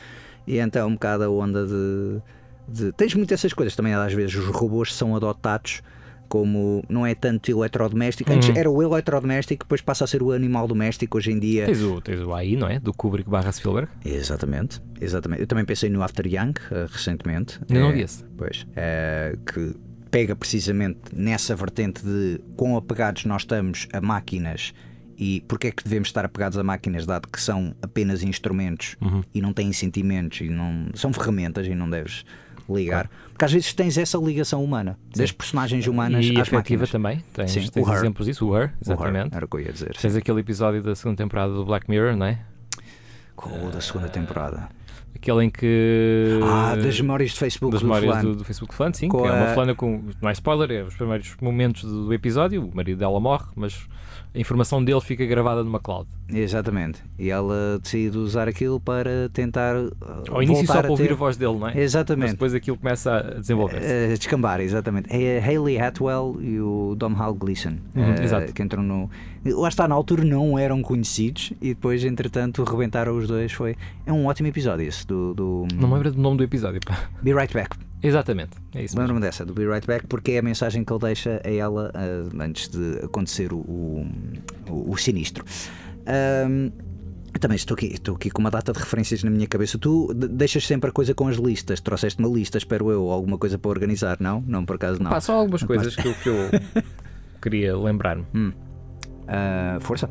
E então um bocado a onda de, de. Tens muito essas coisas também, às vezes os robôs são adotados. Como não é tanto eletrodoméstico, antes era o eletrodoméstico, depois passa a ser o animal doméstico. Hoje em dia Tens o, tens o AI, não é? Do Kubrick barra Spielberg. Exatamente, exatamente. Eu também pensei no After Young eh, recentemente. Eu não Eh, vi esse. Pois, eh, que pega precisamente nessa vertente de quão apegados nós estamos a máquinas e porque é que devemos estar apegados a máquinas, dado que são apenas instrumentos Uhum. e não têm sentimentos e não são ferramentas e não deves ligar. Porque às vezes tens essa ligação humana, das personagens humanas E às efetiva máquinas. também. Tens, Sim, tens o exemplos disso. O Her, O Her, exatamente. Era o que eu ia dizer. Tens aquele episódio da segunda temporada do Black Mirror, não é? Qual da segunda temporada? Aquele em que. Ah, das memórias de Facebook das do memórias fulano. do, do Facebook Fulano, sim. Com que é uma a- fulana com. Não é spoiler, é os primeiros momentos do episódio. O marido dela morre, mas a informação dele fica gravada numa cloud. Exatamente. E ela decide usar aquilo para tentar. uh, Ao início só para ouvir ter... a voz dele, não é? Mas Exatamente. depois aquilo começa a desenvolver-se. A descambar, exatamente. É a Hayley Atwell e o Domhnall Gleeson Uhum, eh, exato. que entram no. Lá está, na altura não eram conhecidos e depois, entretanto, rebentaram os dois. Foi... É um ótimo episódio esse do. do... Não me lembro do nome do episódio. pá. Be Right Back. Exatamente, é isso mesmo. Lembro-me dessa, do Be Right Back, porque é a mensagem que ele deixa a ela ah, antes de acontecer o, o, o- sinistro. Eu também estou aqui, estou aqui com uma data de referências na minha cabeça. Tu de- deixas sempre a coisa com as listas. Trouxeste uma lista, espero eu, ou alguma coisa para organizar, não? Não, por acaso não. Pá, só algumas coisas que eu, que eu queria lembrar-me. Ah, força.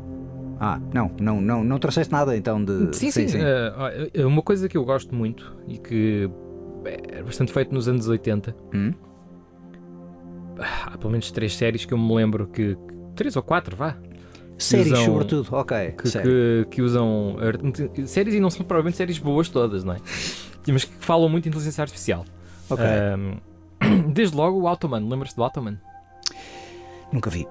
Ah, não, não, não, não trouxeste nada então de. Sim, sim. eh, olha, uma coisa que eu gosto muito e que é bastante feito nos anos 80. Hum? Há pelo menos três séries que eu me lembro que. que- Três ou quatro, vá. Séries, usam- sobretudo, ok. Que, que, que usam séries e não são provavelmente séries boas todas, não é? Mas que falam muito de inteligência artificial. Ok. Ahm, desde logo o Automan, lembras-te do Automan? Nunca vi.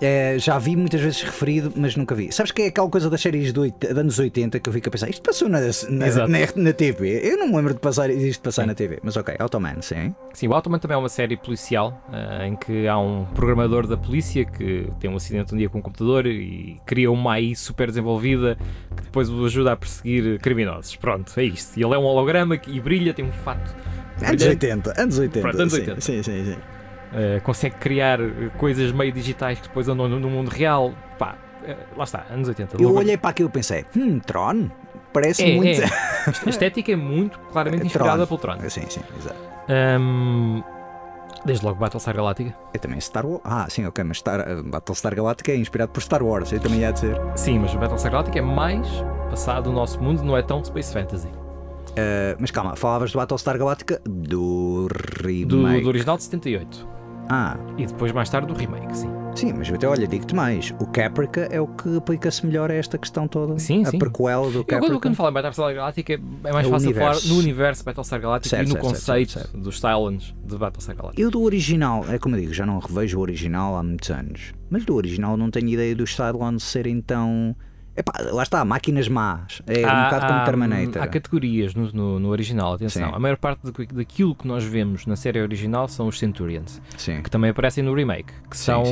É, já vi muitas vezes referido, mas nunca vi. Sabes que é aquela coisa das séries oit- de anos 80 que eu fico a pensar, isto passou na, na, na, na TV. Eu não me lembro de passar isto passar na TV, mas ok, Automan, sim. Sim, o Automan também é uma série policial ah, em que há um programador da polícia que tem um acidente um dia com um computador e cria uma AI super desenvolvida que depois o ajuda a perseguir criminosos. Pronto, é isto. E ele é um holograma que- e brilha, tem um fato. Anos brilhante, 80, anos 80. Pronto, anos sim, 80. Sim, sim, sim. Ah, consegue criar eh, coisas meio digitais que depois andam no, no mundo real. Pá, eh, lá está, anos 80. Eu olhei para aquilo e pensei, hum, Tron? Parece É, muito. é. A estética é muito claramente Tron. inspirada pelo Tron. Sim, sim, exato. Ahm, desde logo Battlestar Galactica. É também Star Wars. Ah, sim, ok, mas Star, Battlestar Galactica é inspirado por Star Wars, eu também ia dizer. Sim, mas o Battlestar Galactica é mais passado do nosso mundo, não é tão Space Fantasy. Uh, mas calma, falavas do Battlestar Galactica do remake. Do, do original de 78. Ah, E depois mais tarde do remake, sim. sim, mas até olha, digo-te mais. O Caprica é o que aplica-se melhor a esta questão toda. Sim, a sim. prequel do Eu, quando, Caprica. quando falo em Battlestar Galactica é mais É o fácil universo. falar no universo Battlestar Galactica Certo, e no certo, conceito certo, dos Stylons de Battlestar Galactica. Eu do original, é como eu digo, já não revejo o original há muitos anos. Mas do original não tenho ideia dos Cylons serem tão. Epá, lá está, máquinas más. É um Há- bocado como Terminator. Há categorias no, no- no original, atenção. Sim. A maior parte daquilo que nós vemos na série original são os Centurions, Sim. que também aparecem no remake, que Sim, são,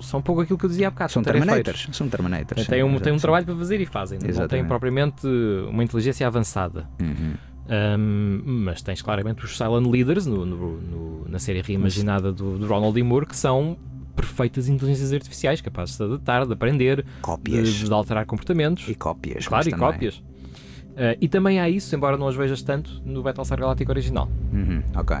são pouco aquilo que eu dizia há bocado. São. Terminators. São Terminators. Tem sim, um, tem um trabalho para fazer e fazem. Não têm propriamente uma inteligência avançada. Uhum. Um, mas tens claramente os Silent Leaders no- no- no- na série reimaginada do, do Ronald D. Moore que são perfeitas inteligências artificiais capazes de adaptar, de aprender, de, Cópias. de alterar comportamentos. E cópias. claro, e também. cópias. Uh, e também há isso, embora não as vejas tanto, no Battlestar Galactica original. Uhum, Ok,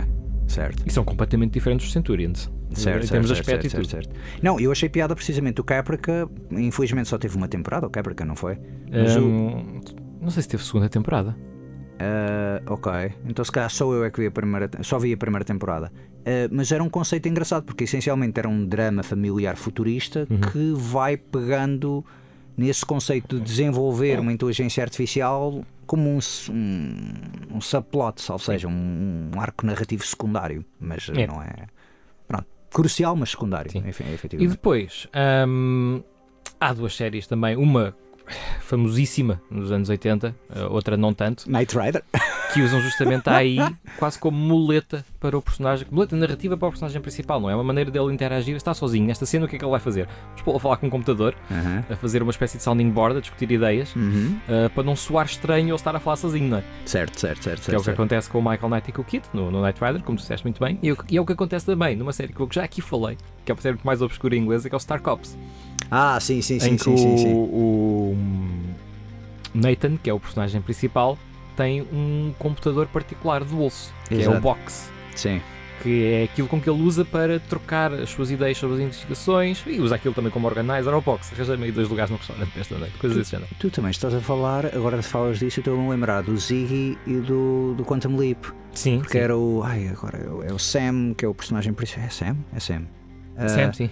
certo. E são completamente diferentes dos Centurions. Certo, em certo, termos de certo, aspecto certo, e tudo. certo, certo. Não, eu achei piada precisamente o Caprica. Infelizmente só teve uma temporada, o Caprica não foi? Mas o- Um, Não sei se teve segunda temporada. Ah, ok, então se calhar só eu é que vi a primeira, só vi a primeira temporada. Ah, mas era um conceito engraçado porque essencialmente era um drama familiar futurista Uhum. que vai pegando nesse conceito de desenvolver uma inteligência artificial como um, um, um subplot, ou seja, um, um arco narrativo secundário, mas É. não é pronto, crucial, mas secundário, Sim. enfim, E efetivamente. depois, hum, há duas séries também. Uma famosíssima nos anos 80, uh, outra não tanto, Knight Rider. que usam justamente a AI quase como muleta para o personagem, muleta narrativa para o personagem principal, não é? Uma maneira dele interagir, está sozinho. Nesta cena, o que é que ele vai fazer? Vamos pô-lo a falar com um computador, Aham. a fazer uma espécie de sounding board, a discutir ideias, Uhum. uh, para não soar estranho ele estar a falar sozinho, não é? Certo, certo, certo. Que é o que certo. acontece com o Michael Knight e com o Kit no, no Knight Rider, como tu disseste muito bem, e, é o que- e é o que acontece também numa série que eu já aqui falei, que é uma série muito mais obscura em inglês, que é o Star Cops. Ah, sim, sim, sim, em que sim, sim, sim. o, o Nathan, que é o personagem principal, tem um computador particular de bolso, que é Exato. o Box. Sim. Que é aquilo com que ele usa para trocar as suas ideias sobre as investigações e usa aquilo também como organizer ao box. Arranjei-me aí dois lugares no restaurante esta noite, coisas desse género. Tu também estás a falar, agora falas disso, eu estou a lembrar do Ziggy e do, do Quantum Leap. Sim, Porque era o. Ai, agora é o, é Sam, que é o personagem principal. É Sam? É Sam. Ah, Sam, sim.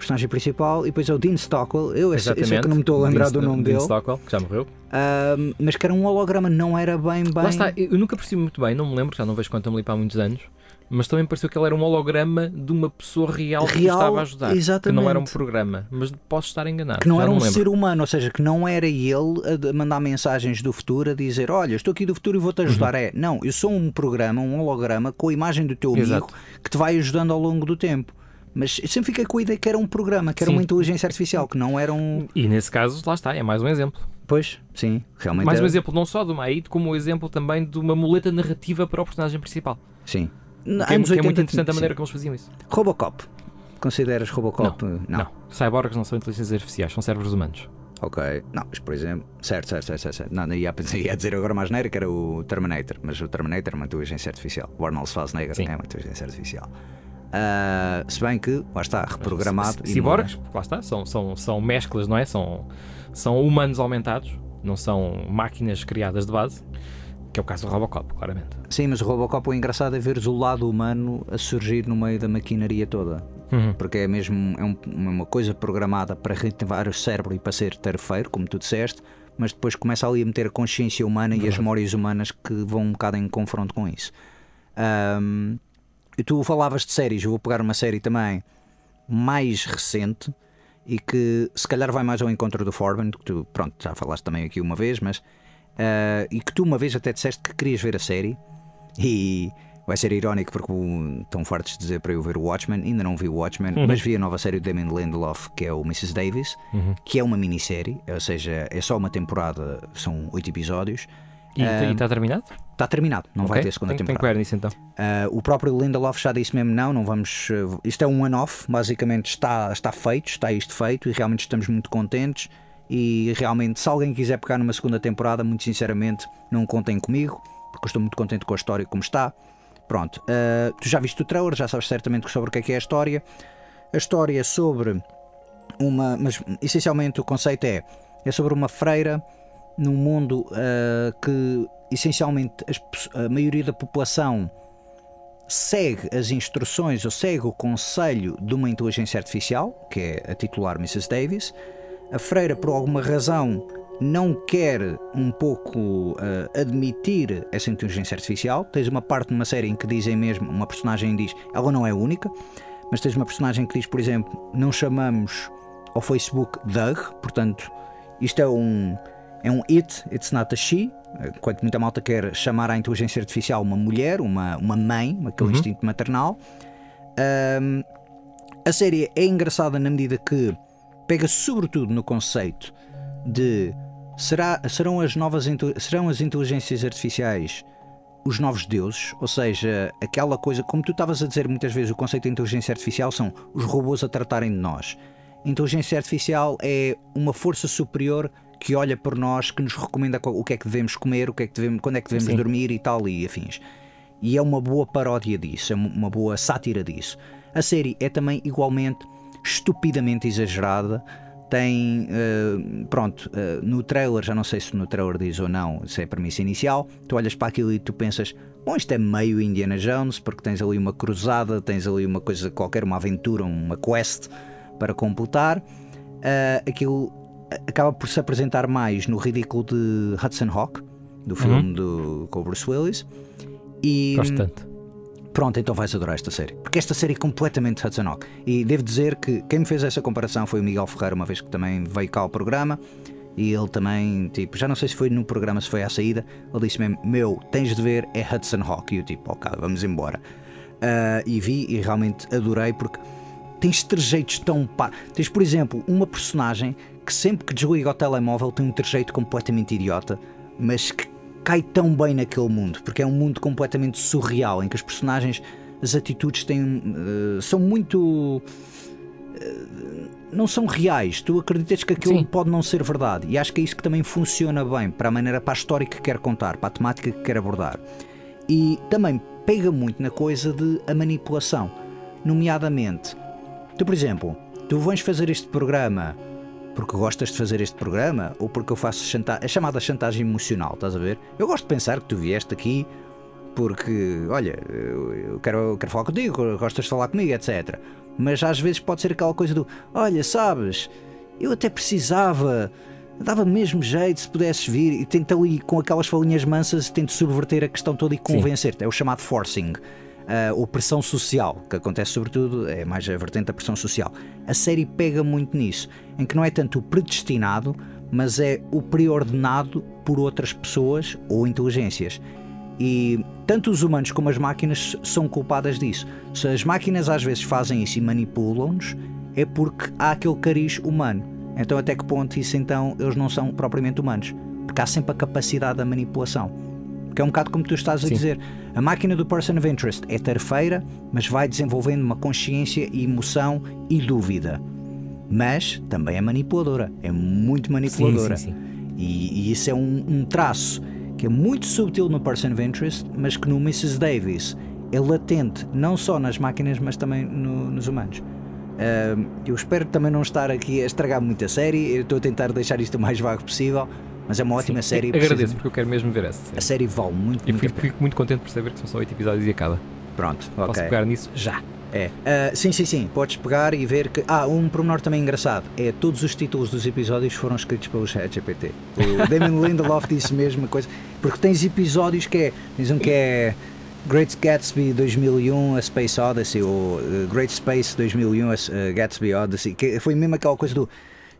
Personagem principal, e depois é o Dean Stockwell. Eu é Exatamente. que não me estou a lembrar Dean- do nome Dean dele. Stockwell, que já morreu. Ah, mas que era um holograma, não era bem bem. Lá está, eu nunca percebi muito bem, não me lembro, já não vejo Quantum Leap há muitos anos, mas também pareceu que ele era um holograma de uma pessoa real, que Real, estava a ajudar. Que não era um exatamente. programa, mas posso estar enganado. Que não era um lembro. ser humano, ou seja, que não era ele a mandar mensagens do futuro a dizer: Olha, estou aqui do futuro e vou-te ajudar. É, não, eu sou um programa, um holograma com a imagem do teu amigo Exato. que te vai ajudando ao longo do tempo. Mas eu sempre fiquei com a ideia que era um programa, que era Sim. uma inteligência artificial, que não era um. E nesse caso, lá está, é mais um exemplo. Pois, sim, realmente. Mais um era- exemplo não só de uma AI, como um exemplo também de uma muleta narrativa para o personagem principal. Sim. Que é, que é muito 80, interessante a sim. maneira como eles faziam isso. Robocop. Consideras Robocop? Não. Cyborgs não são inteligências artificiais, são cérebros humanos. Ok. Não, mas por exemplo. Certo, certo, certo, certo. certo. Não, não, ia, ia dizer agora mais neira que era o Terminator, mas o Terminator é uma inteligência artificial. O Arnold Schwarzenegger Sim. é uma inteligência artificial. Ah, se bem que, lá está, reprogramado. Ciborgues, porque lá está, são, são, são mesclas, não é? São, são humanos aumentados, não são máquinas criadas de base, que é o caso do Robocop, claramente. Sim, mas o Robocop o engraçado é veres o lado humano a surgir no meio da maquinaria toda. Uhum. Porque é mesmo é um- uma coisa programada para reativar o cérebro e para ser terfeiro, como tu disseste, mas depois começa ali a meter a consciência humana e as memórias humanas que vão um bocado em confronto com isso. Ahm, e tu falavas de séries, eu vou pegar uma série também mais recente e que se calhar vai mais ao encontro do Foreman, que tu, pronto, já falaste também aqui uma vez, mas ah, e que tu uma vez até disseste que querias ver a série e vai ser irónico porque estão fartos de dizer para eu ver o Watchmen, ainda não vi o Watchmen, Uhum. mas vi a nova série do Damien Lindelof que é o Mrs. Davis, Uhum. que é uma minissérie, ou seja, é só uma temporada, são oito episódios. E está terminado? Está terminado, não vai Ok, ter segunda tenho, tenho que temporada. ver nisso então. Ah, o próprio Lindelof já disse mesmo: não, não vamos. ah, isto é um one-off, basicamente está, está feito, está isto feito e realmente estamos muito contentes. E realmente, se alguém quiser pegar numa segunda temporada, muito sinceramente, não contem comigo, porque estou muito contente com a história como está. Pronto, ah, tu já viste o trailer, já sabes certamente sobre o que é que é a história. A história é sobre uma. Mas essencialmente o conceito é: é sobre uma freira num mundo ah, que essencialmente as a maioria da população segue as instruções ou segue o conselho de uma inteligência artificial, que é a titular Mrs. Davis. A freira, por alguma razão, não quer um pouco ah, admitir essa inteligência artificial. Tens uma parte numa série em que dizem mesmo, uma personagem diz, ela não é única, mas tens uma personagem que diz, por exemplo, não chamamos ao Facebook Doug, portanto, isto é um, é um it, it's not a she. Enquanto muita malta quer chamar à inteligência artificial uma mulher, uma, uma mãe, aquele instinto maternal. Ahm, a série é engraçada na medida que pega sobretudo no conceito de será, serão, as novas, serão as inteligências artificiais os novos deuses, ou seja, aquela coisa, como tu estavas a dizer muitas vezes, o conceito de inteligência artificial são os robôs a tratarem de nós. Inteligência artificial é uma força superior que olha por nós, que nos recomenda o que é que devemos comer, o que é que devemos, quando é que devemos Sim. dormir e tal e afins. E é uma boa paródia disso, é uma- boa sátira disso. A série é também igualmente estupidamente exagerada. Tem, eh, pronto, eh, no trailer, já não sei se no trailer diz ou não, se é a premissa inicial. Tu olhas para aquilo e tu pensas, bom, isto é meio Indiana Jones, porque tens ali uma cruzada, tens ali uma coisa qualquer, uma aventura, uma quest para completar. Eh, aquilo acaba por se apresentar mais no ridículo de Hudson Hawk, do filme do, com o Bruce Willis. E, Gosto tanto. Pronto, então vais adorar esta série. Porque esta série é completamente Hudson Hawk. E devo dizer que quem me fez essa comparação foi o Miguel Ferreira, uma vez que também veio cá ao programa. E ele também, tipo, já não sei se foi no programa, se foi à saída, ele disse mesmo: Meu, tens de ver, é Hudson Hawk. E eu, tipo, ok, vamos embora. Uh, e vi e realmente adorei porque tens trejeitos tão par. Tens, por exemplo, uma personagem que sempre que desliga o telemóvel tem um trejeito completamente idiota, mas que cai tão bem naquele mundo, porque é um mundo completamente surreal em que os personagens, as atitudes têm, uh, são muito. Uh, não são reais, tu acreditas que aquilo Sim. pode não ser verdade, e acho que é isso que também funciona bem para a maneira, para a história que quer contar, para a temática que quer abordar. E também pega muito na coisa de a manipulação, nomeadamente, tu, por exemplo, tu vens fazer este programa porque gostas de fazer este programa ou porque eu faço chantagem, a chamada chantagem emocional, estás a ver? Eu gosto de pensar que tu vieste aqui porque, olha, eu quero, eu quero falar contigo, gostas de falar comigo, etc. Mas às vezes pode ser aquela coisa do, olha, sabes, eu até precisava, dava mesmo jeito se pudesses vir e tento ali com aquelas falinhas mansas, tento subverter a questão toda e convencer-te. É o chamado forcing uh, pressão social, que acontece sobretudo, é mais a vertente da pressão social. A série pega muito nisso, em que não é tanto o predestinado, mas é o preordenado por outras pessoas ou inteligências. E tanto os humanos como as máquinas são culpadas disso. Se as máquinas às vezes fazem isso e manipulam-nos, é porque há aquele cariz humano. Então, até que ponto isso então eles não são propriamente humanos? Porque há sempre a capacidade da manipulação. Que é um bocado como tu estás a Sim. dizer. A máquina do Person of Interest é tarefeira, mas vai desenvolvendo uma consciência emoção e dúvida. Mas também é manipuladora, é muito manipuladora. Sim, sim, sim. E, e, isso é um, um, traço que é muito subtil no Person of Interest, mas que no Mrs. Davis é latente, não só nas máquinas, mas também no, nos humanos. Uh, eu espero também não estar aqui a estragar muito a série, eu estou a tentar deixar isto o mais vago possível, mas é uma ótima Sim, série. Agradeço porque eu quero mesmo ver essa. Série. A série vale muito, e fico, fico, muito contente por saber que são só 8 episódios e acaba. Pronto, Posso okay. pegar nisso já. É. Uh, sim, sim, sim. Podes pegar e ver que. Ah, um pormenor também engraçado. É todos os títulos dos episódios foram escritos pelo ChatGPT. O Damon Lindelof disse mesmo coisa. Porque tens episódios que é. Tens um que é. Great Gatsby 2001, A Space Odyssey, ou uh, Great Space 2001, a, uh, Gatsby Odyssey, que foi mesmo aquela coisa do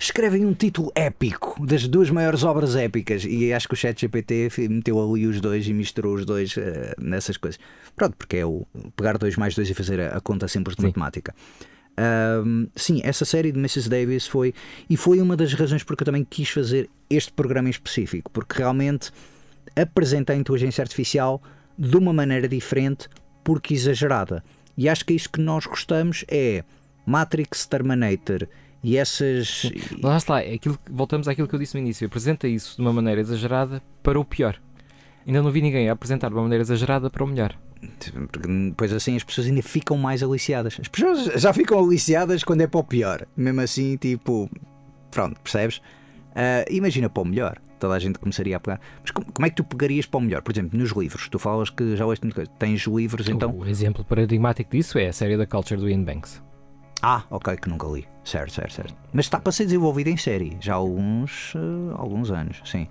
escrevem um título épico das duas maiores obras épicas e acho que o ChatGPT meteu ali os dois e misturou os dois uh, nessas coisas. Pronto, porque é o pegar dois mais dois e fazer a, a conta simples de sim. matemática. Um, sim, essa série de Mrs. Davis foi e foi uma das razões porque eu também quis fazer este programa em específico, porque realmente apresenta a inteligência artificial de uma maneira diferente, porque exagerada. E acho que é isso que nós gostamos é Matrix, Terminator e essas. Lá está, é aquilo, voltamos àquilo que eu disse no início. Apresenta isso de uma maneira exagerada para o pior. Ainda não vi ninguém a apresentar de uma maneira exagerada para o melhor. Depois assim as pessoas ainda ficam mais aliciadas. As pessoas já ficam aliciadas quando é para o pior. Mesmo assim, tipo. Pronto, percebes? Uh, imagina para o melhor. Toda a gente começaria a pegar. Mas como, como, é que tu pegarias para o melhor? Por exemplo, nos livros. Tu falas que já leste muita coisa. Tens livros, então. O exemplo paradigmático disso é a série da Culture do Ian Banks. Ah, ok, que nunca li. Certo, certo, certo. Mas está para ser desenvolvido em série já há alguns, uh, alguns anos, sim.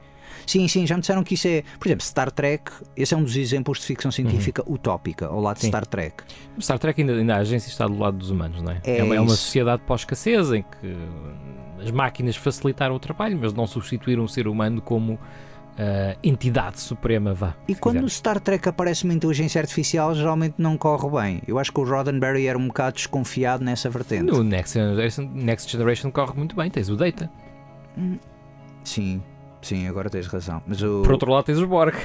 Sim, sim, já me disseram que isso é. Por exemplo, Star Trek, esse é um dos exemplos de ficção científica uhum. utópica, ao lado sim. de Star Trek. Star Trek ainda, ainda a agência está do lado dos humanos, não é? É, é, uma, é uma, sociedade pós-escassez em que as máquinas facilitaram o trabalho, mas não substituíram o ser humano como uh, entidade suprema, vá. E quando quiser. no Star Trek aparece uma inteligência artificial, geralmente não corre bem. Eu acho que o Roddenberry era um bocado desconfiado nessa vertente. No Next Generation, Next Generation corre muito bem, tens o Data. Hum, sim, sim, agora tens razão. Mas o... Por outro lado, tens os Borg.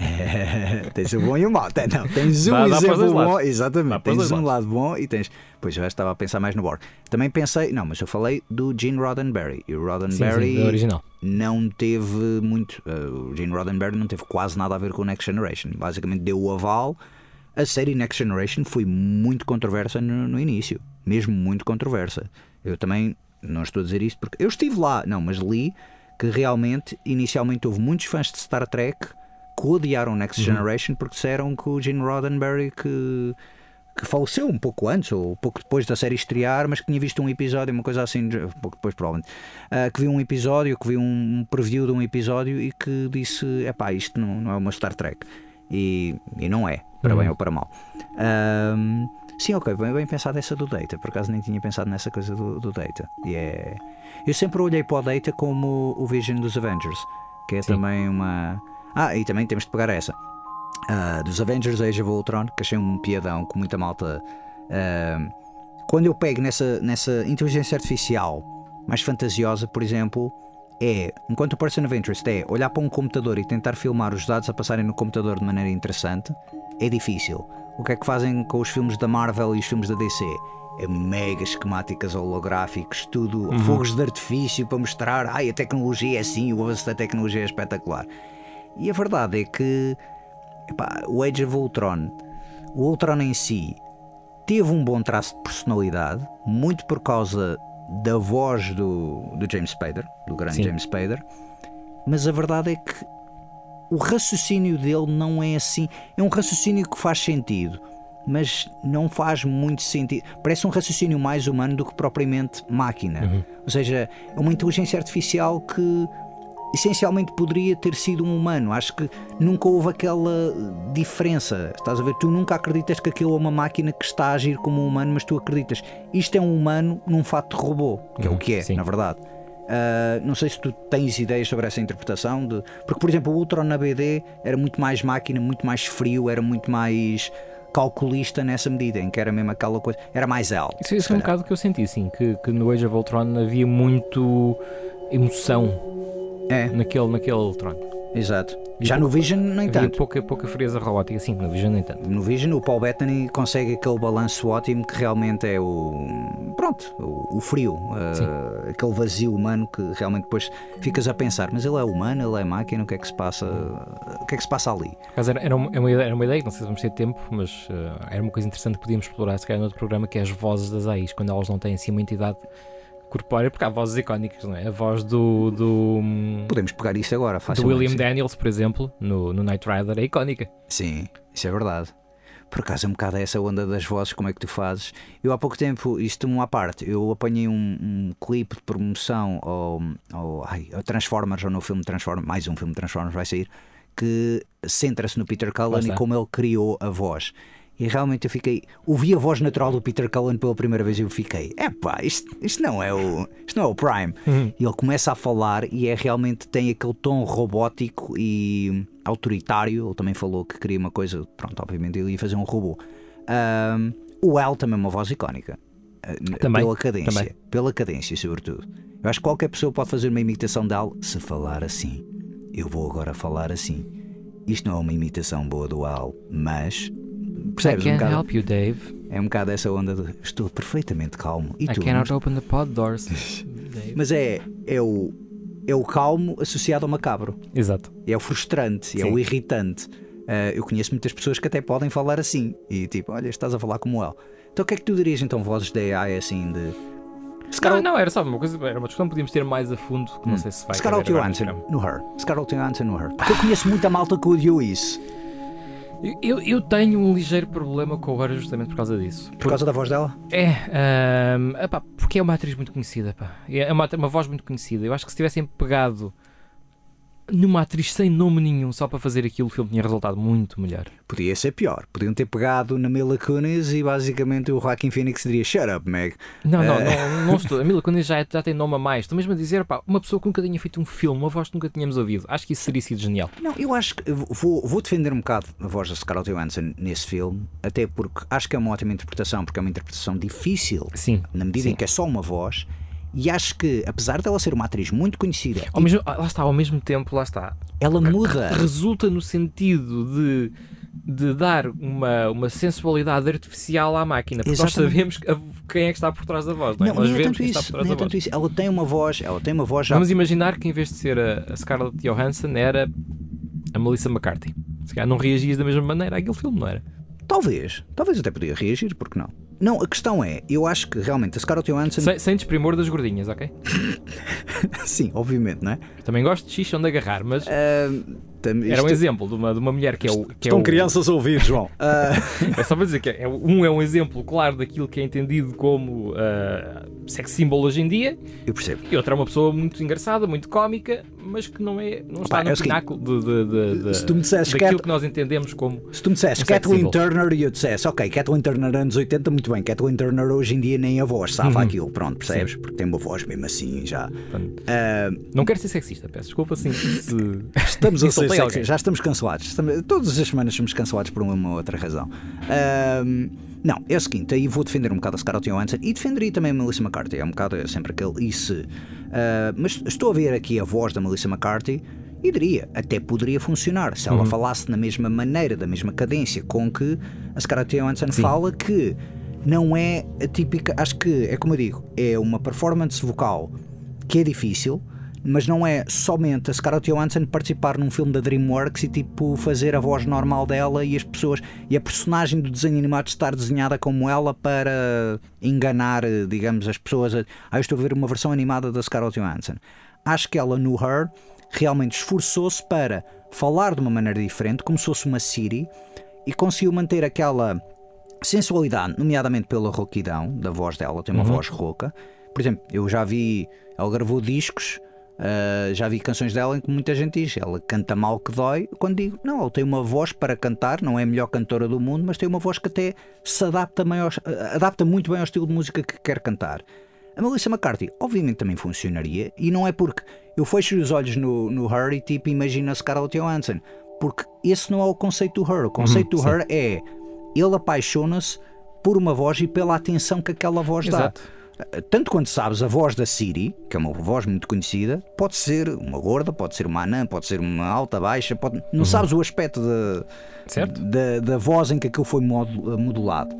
É, tens o bom e o mau. Não, tens um dá, exemplo bom, exatamente. Tens um lado bom e tens. Pois eu já estava a pensar mais no Borg. Também pensei, não, mas eu falei do Gene Roddenberry. E o Roddenberry sim, sim, original. não teve muito. Uh, o Gene Roddenberry não teve quase nada a ver com o Next Generation. Basicamente deu o aval. A série Next Generation foi muito controversa no, no início. Mesmo muito controversa. Eu também não estou a dizer isto porque eu estive lá, não, mas li que realmente inicialmente houve muitos fãs de Star Trek que odiaram Next uhum. Generation porque disseram que o Gene Roddenberry que, que faleceu um pouco antes ou um pouco depois da série estrear, mas que tinha visto um episódio, uma coisa assim, um pouco depois provavelmente, uh, que viu um episódio, que viu um preview de um episódio e que disse: é pá, isto não, não é uma Star Trek. E, e não é, para bem Uhum. ou para mal. Ahm, sim, ok, bem, bem pensado essa do Data, por acaso nem tinha pensado nessa coisa do, do Data. E é... Eu sempre olhei para o Data como o Vision dos Avengers, que é Sim. também uma. Ah, e também temos de pegar essa. Ah, dos Avengers Age of Ultron, que achei um piadão com muita malta. ah, quando eu pego nessa, nessa inteligência artificial mais fantasiosa, por exemplo, é, enquanto o person of interest é olhar para um computador e tentar filmar os dados a passarem no computador de maneira interessante, é difícil. O que é que fazem com os filmes da Marvel e os filmes da DC? É mega esquemáticas holográficos, tudo fogos de artifício para mostrar, ai, a tecnologia é assim, o avanço da tecnologia é espetacular. E a verdade é que epá, o Age of Ultron, o Ultron em si, teve um bom traço de personalidade, muito por causa da voz do, do James Spader, do grande Sim. James Spader, mas a verdade é que o raciocínio dele não é assim. É um raciocínio que faz sentido, mas não faz muito sentido. Parece um raciocínio mais humano do que propriamente máquina. Ou seja, é uma inteligência artificial que essencialmente poderia ter sido um humano. Acho que nunca houve aquela diferença. Estás a ver? Tu nunca acreditas que aquilo é uma máquina que está a agir como um humano, mas tu acreditas. Isto é um humano num fato de robô, que é o que é, sim. na verdade. Ah, não sei se tu tens ideias sobre essa interpretação de... porque por exemplo o Ultron na BD era muito mais máquina, muito mais frio, era muito mais calculista nessa medida, em que era mesmo aquela coisa, era mais alto. Isso, isso é um bocado que eu senti, sim, que, que no Age of Ultron havia muito emoção É, naquele, naquele Ultron. exato. Já no Vision, nem Havia tanto. pouca, pouca frieza robótica, sim, no Vision nem tanto. No Vision, o Paul Bettany consegue aquele balanço ótimo que realmente é o. Pronto, o, o frio, uh, aquele vazio humano que realmente depois ficas a pensar, mas ele é humano, ele é máquina, o que é que se passa, o que é que se passa ali? Por acaso era, era, uma, era uma ideia, era uma ideia, não sei se vamos ter tempo, mas eh, era uma coisa interessante que podíamos explorar se calhar no outro programa, que é as vozes das AIs, quando elas não têm assim uma entidade corpórea, porque há vozes icónicas, não é? A voz do, do, Podemos pegar isso agora, do facilmente. William sim. Daniels, por exemplo, no, no Knight Rider, é icónica. Sim, isso é verdade. Por acaso é um bocado essa onda das vozes, como é que tu fazes? Eu há pouco tempo, isto uma à parte, eu apanhei um, um clipe de promoção ao, ao, ai, ao Transformers, ou no filme Transformers, mais um filme Transformers vai sair, que centra-se no Peter Cullen e como ele criou a voz. E realmente eu fiquei. Ouvi a voz natural do Peter Cullen pela primeira vez e eu fiquei: epá, isto, isto, não é o, isto não é o Prime. E ele começa a falar e é realmente tem aquele tom robótico e autoritário. Ele também falou que queria uma coisa, pronto, obviamente ele ia fazer um robô. Ahm, o El também é uma voz icónica. N- Também, pela cadência, também. pela cadência, sobretudo. Eu acho que qualquer pessoa pode fazer uma imitação dele se falar assim. Eu vou agora falar assim. Isto não é uma imitação boa do Al, mas percebes I um can't bocado, help you, Dave. é um bocado essa onda de estou perfeitamente calmo e I tu cannot open the pod doors. Dave. mas é é o é o calmo associado ao macabro Exato. é o frustrante é Sim. o irritante Ah, eu conheço muitas pessoas que até podem falar assim e tipo olha estás a falar como ele então o que é que tu dirias então vozes de AI assim de Não, não, era só uma coisa, era uma discussão que podíamos ter mais a fundo, que não sei se vai Scarlett Johansson no Her Scarlett Johansson no Her porque eu conheço muita malta que odiou isso Eu- Eu, tenho um ligeiro problema com o Her justamente por causa disso. por causa da voz dela É, ahm, epá, porque é uma atriz muito conhecida, pá. É uma, uma voz muito conhecida. Eu acho que se tivessem pegado numa atriz sem nome nenhum só para fazer aquilo, o filme tinha resultado muito melhor. Podia ser pior. Podiam ter pegado na Mila Kunis e basicamente o Joaquin Phoenix diria Shut up, Meg. Não, não, Eh. não, não estou. A Mila Kunis já, já tem nome a mais. Estou mesmo a dizer, pá, uma pessoa que nunca tinha feito um filme, uma voz que nunca tínhamos ouvido. Acho que isso teria sido genial. Não, eu acho que vou, vou defender um bocado a voz da Scarlett Johansson nesse filme, até porque acho que é uma ótima interpretação, porque é uma interpretação difícil, Sim. na medida sim. em que é só uma voz. E acho que, apesar dela ser uma atriz muito conhecida, Ao mesmo, lá está, ao mesmo tempo, lá está. ela muda. Resulta no sentido de, de dar uma, uma sensualidade artificial à máquina. Porque nós Exatamente. sabemos que a- quem é que está por trás da voz, não é? Não, nós é vemos quem está isso. por trás Nem é da voz. tanto isso. Ela tem uma voz, ela tem uma voz já. Vamos imaginar que em vez de ser a, a Scarlett Johansson era a Melissa McCarthy. Se calhar não reagias da mesma maneira àquele filme, não era? Talvez, talvez até podia reagir, porque não? Não, a questão é, eu acho que realmente a Scarlett Johansson. Sem, sem desprimor das gordinhas, ok? Sim, obviamente, não é? Eu também gosto de xixão de agarrar, mas Ahm, tam- Era um isto- exemplo de uma, de uma mulher que é o. Que Estão é o, crianças a ouvir, João. Ah, É só para dizer que é, um é um exemplo claro daquilo que é entendido como ah, sex symbol hoje em dia, eu percebo. e outra é uma pessoa muito engraçada, muito cómica, mas que não, é, não está Pá, é no seguinte, pináculo de, de, de, de, se tu me daquilo Cat- que nós entendemos como. Se tu me dissesses Um Kathleen. Turner e eu dissesse, ok, Kathleen Turner anos 80, muito bem, Kathleen Turner hoje em dia nem a voz safa Uhum. aquilo, pronto, percebes? Porque tem uma voz mesmo assim já. Portanto, Ah, não quero ser sexista, peço desculpa assim, se Estamos a ser sexy, alguém. já estamos cancelados. Estamos- todas as semanas somos cancelados por uma ou outra razão. Ahm, não, é o seguinte, aí vou defender um bocado a Scarlett Johansson e defenderia também a Melissa McCarthy. É um bocado é sempre aquele e se. Ah, mas estou a ver aqui a voz da Melissa McCarthy e diria, até poderia funcionar se Uhum. ela falasse na mesma maneira, da mesma cadência com que a Scarlett Johansson fala que não é a típica, acho que é como eu digo, é uma performance vocal que é difícil, mas não é somente a Scarlett Johansson participar num filme da DreamWorks e tipo fazer a voz normal dela e as pessoas e a personagem do desenho animado estar desenhada como ela para enganar, digamos, as pessoas. a- Ah, eu estou a ver uma versão animada da Scarlett Johansson. Acho que ela no Her realmente esforçou-se para falar de uma maneira diferente, como se fosse uma Siri, e conseguiu manter aquela sensualidade, nomeadamente pela rouquidão da voz dela, tem uma voz rouca. Por exemplo, eu já vi, ela gravou discos, ah, já vi canções dela em que muita gente diz, ela canta mal que dói. Quando digo, não, ela tem uma voz para cantar, não é a melhor cantora do mundo, mas tem uma voz que até se adapta, maior, adapta muito bem ao estilo de música que quer cantar. A Melissa McCarthy, obviamente, também funcionaria, e não é porque eu fecho os olhos no, no Her e tipo imagino a Scarlett Johansson, porque esse não é o conceito do Her. O conceito do Her é ele apaixona-se por uma voz e pela atenção que aquela voz Exato. dá. Tanto quando sabes a voz da Siri, que é uma voz muito conhecida, pode ser uma gorda, pode ser uma anã, pode ser uma alta, baixa, pode... não sabes o aspecto da, Certo. da, da voz em que aquilo foi modu- modulado.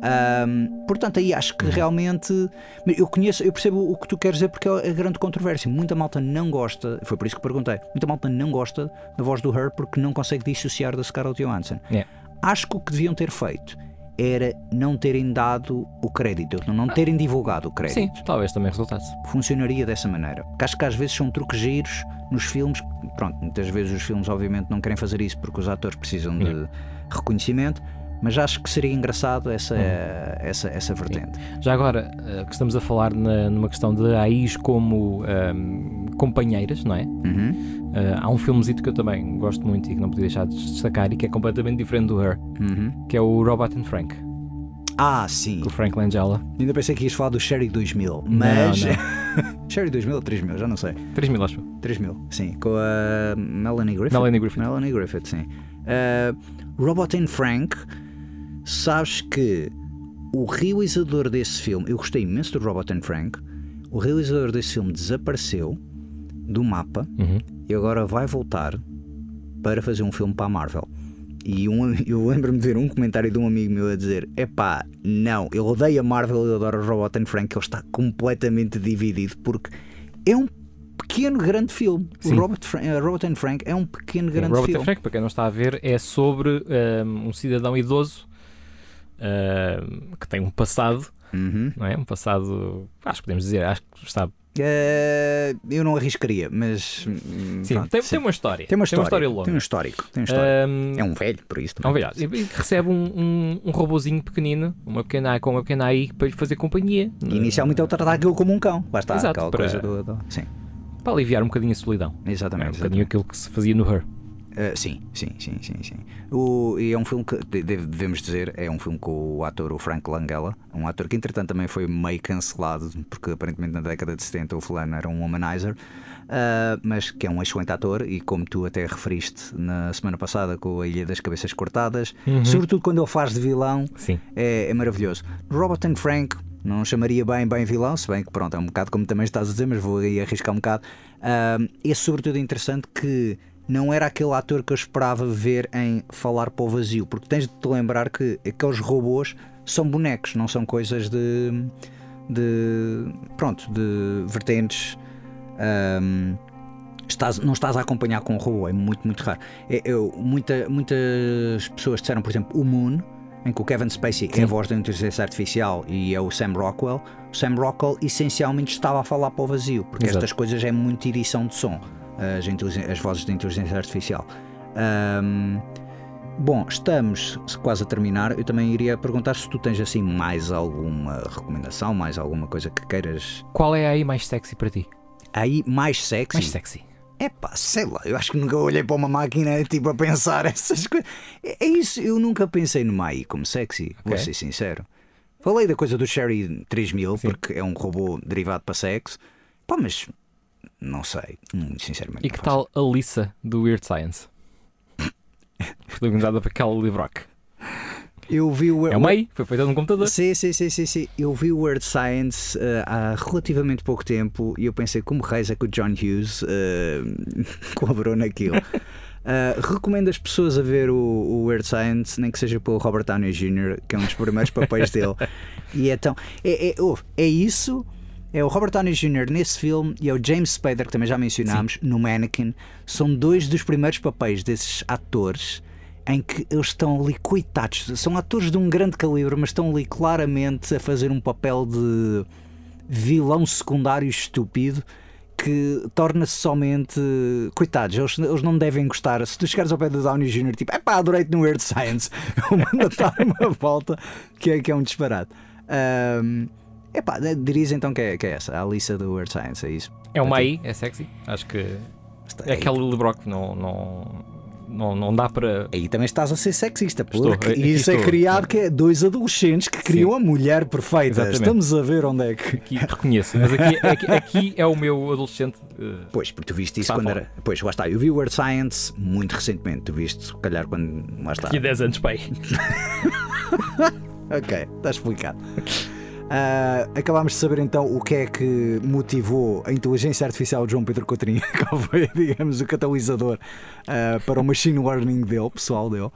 Ahm, portanto, aí acho que realmente mas eu conheço, eu percebo o que tu queres dizer porque é a grande controvérsia. Muita malta não gosta, foi por isso que perguntei. Muita malta não gosta da voz do Her porque não consegue dissociar da Scarlett Johansson. É. Acho que o que deviam ter feito era não terem dado o crédito, não terem divulgado o crédito Sim, talvez também resultasse. funcionaria dessa maneira. Porque acho que às vezes são truques giros nos filmes. Pronto, muitas vezes os filmes, obviamente, não querem fazer isso porque os atores precisam de reconhecimento. Mas acho que seria engraçado essa, essa, essa vertente. Já agora, eh, que estamos a falar na- numa questão de AIs como ahm, companheiras, não é? Uhum, Eh, há um filmezito que eu também gosto muito e que não podia deixar de destacar e que é completamente diferente do Her, uhum. que é o Robot and Frank, Ah, sim. com o Frank Langella. Ainda pensei que ias falar do Sherry 2000. Mas. Não, Sherry 2000 ou 3000, já não sei. 3 mil, acho. 3000, sim. Com a Melanie Griffith. Melanie Griffith. Melanie Griffith, sim. Uh, Robot and Frank, sabes que o realizador desse filme, eu gostei imenso do Robot and Frank, o realizador desse filme desapareceu do mapa Uhum. e agora vai voltar para fazer um filme para a Marvel. E um, eu lembro-me de ver um comentário de um amigo meu a dizer: Epá, não, eu odeio a Marvel e adoro o Robot and Frank, ele está completamente dividido porque é um pequeno grande filme. O Sim. Robot, Fra- Robot and Frank é um pequeno grande Robert filme. and Frank, para quem não está a ver, é sobre ahm, um cidadão idoso ahm, que tem um passado, Uhum. não é? Um passado, acho que podemos dizer, acho que está. Eh, eu não arriscaria, mas. hum, Sim, pronto, tem, sim. tem uma história. Tem uma história, longa. Tem um histórico. Tem um histórico. Ahm, é um velho, por isso. É um também. velhote. E que recebe um, um, um robozinho pequenino, uma pequena, com uma pequena AI para lhe fazer companhia. E Inicialmente ele trata aquilo como um cão. Lá está, Exato, aquela para- coisa do, do- Sim, Para aliviar um bocadinho a solidão. É um exatamente. bocadinho aquilo que se fazia no Her. Uh, sim, sim, sim, sim, sim. O, e é um filme que de- deve- devemos dizer, é um filme com o ator o Frank Langella, um ator que entretanto também foi meio cancelado, porque aparentemente na década de 70 o fulano era um womanizer, uh, mas que é um excelente ator e como tu até referiste na semana passada com a Ilha das Cabeças Cortadas, sobretudo quando ele faz de vilão, é, é maravilhoso. Robert and Frank não chamaria bem bem vilão, se bem que pronto, é um bocado como também estás a dizer, mas vou aí arriscar um bocado. Ahm, esse sobretudo é interessante que não era aquele ator que eu esperava ver em falar para o vazio, porque tens de te lembrar que aqueles robôs são bonecos, não são coisas de, de pronto, de vertentes. ahm, estás- não estás a acompanhar com o robô, é muito, muito raro. É- eu- muita- muitas pessoas disseram, por exemplo, o Moon, em que o Kevin Spacey é a voz da inteligência artificial e é o Sam Rockwell. O Sam Rockwell essencialmente estava a falar para o vazio, porque Exato. estas coisas é muito edição de som. As, as vozes da inteligência artificial. Ahm, bom, estamos quase a terminar. Eu também iria perguntar se tu tens assim mais alguma recomendação, mais alguma coisa que queiras. Qual é aí mais sexy para ti? Aí mais sexy. Mais sexy. É pá, sei lá, eu acho que nunca olhei para uma máquina tipo a pensar essas coisas. É, é isso, eu nunca pensei numa AI como sexy, vou Ok. ser sincero. Falei da coisa do Sherry 3000 porque é um robô derivado para sexo, pá, mas não sei, muito sinceramente. E que tal a Lisa do Weird Science? Protagonizada por Kelly LeBrock. Eu vi o. É uma AI, foi feita num computador. Sim, sim, sim, sim, sim. Eu vi o Word Science eh, há relativamente pouco tempo e eu pensei como reis é que o John Hughes eh, colaborou naquilo. Eh, recomendo as pessoas a ver o, o Weird Science, nem que seja pelo Robert Downey Jr., que é um dos primeiros papéis dele. E é tão. É, é, ouve, é isso. É o Robert Downey Jr. nesse filme e é o James Spader, que também já mencionámos, no Mannequin. São dois dos primeiros papéis desses atores em que eles estão ali coitados. São atores de um grande calibre, mas estão ali claramente a fazer um papel de vilão secundário estúpido que torna-se somente. Coitados, eles, eles não devem gostar. Se tu chegares ao pé do Downey Jr., tipo, é pá, adorei-te no Weird Science, eu mando dar uma volta, que é, que é um disparate. Um, epá, dirias então que é, que é essa, a Alissa do Weird Science, é isso. É uma AI, é sexy. Acho que é Kelly LeBrock, não, não, não, não dá para. Aí também estás a ser sexista, Estou, porque isso é estou. criado que é dois adolescentes que criam a mulher perfeita. Exatamente. Estamos a ver onde é que. Aqui reconheço, mas aqui, aqui, aqui é o meu adolescente. eh, Pois, porque tu viste isso quando era. Pois, lá está. Eu vi o Word Science muito recentemente. Tu viste, se calhar, quando. Lá está. Aqui 10 anos, pai. Ok, está explicado. Ah, acabámos de saber então o que é que motivou a inteligência artificial de João Pedro Coutrinho, qual foi, digamos, o catalisador ah, para o machine learning dele, pessoal dele.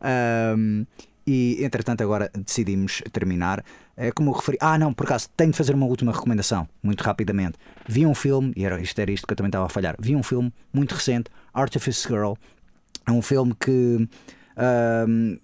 Ahm, e entretanto, agora decidimos terminar. É como referi. Ah, não, por acaso, tenho de fazer uma última recomendação, muito rapidamente. Vi um filme, e era, isto era isto que eu também estava a falhar. Vi um filme muito recente, Artifice Girl. É um filme que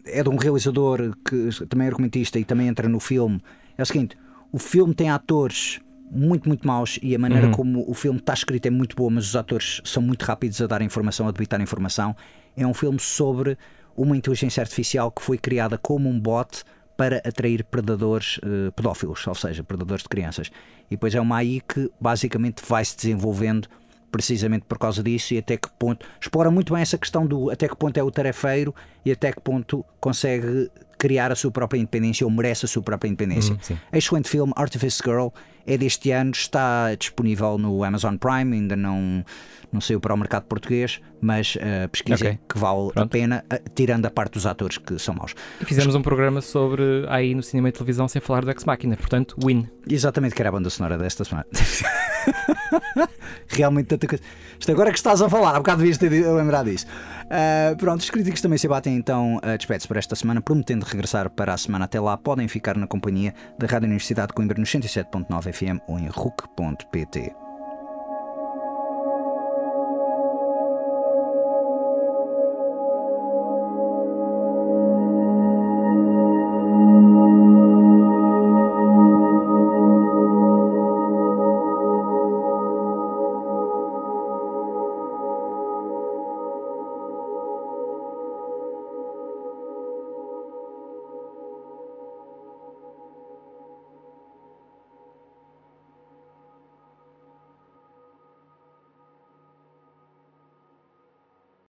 é de um realizador que também é argumentista e também entra no filme. É o seguinte: o filme tem atores muito, muito maus e a maneira como o filme está escrito é muito boa, mas os atores são muito rápidos a dar informação, a debitar informação. É um filme sobre uma inteligência artificial que foi criada como um bot para atrair predadores eh, pedófilos, ou seja, predadores de crianças. E depois é uma AI que basicamente vai se desenvolvendo precisamente por causa disso e até que ponto explora muito bem essa questão do até que ponto é o tarefeiro e até que ponto consegue criar a sua própria independência ou merece a sua própria independência. sim. Excelente filme, Artifice Girl, é deste ano, está disponível no Amazon Prime, ainda não, não saiu para o mercado português, mas uh, pesquisem Ok. que vale a Pronto. pena, uh, tirando a parte dos atores que são maus. E fizemos um programa sobre AI no cinema e televisão sem falar do Ex Machina, portanto, win. Exatamente, que era a banda sonora desta semana. Realmente tanta coisa. Isto agora que estás a falar, há bocado devias ter lembrar disso. Ah, pronto, os críticos também se abatem, então uh, despede-se para esta semana, prometendo regressar para a semana. Até lá, podem ficar na companhia da Rádio Universidade de Coimbra nos 107.9 FM ou em RUC.pt.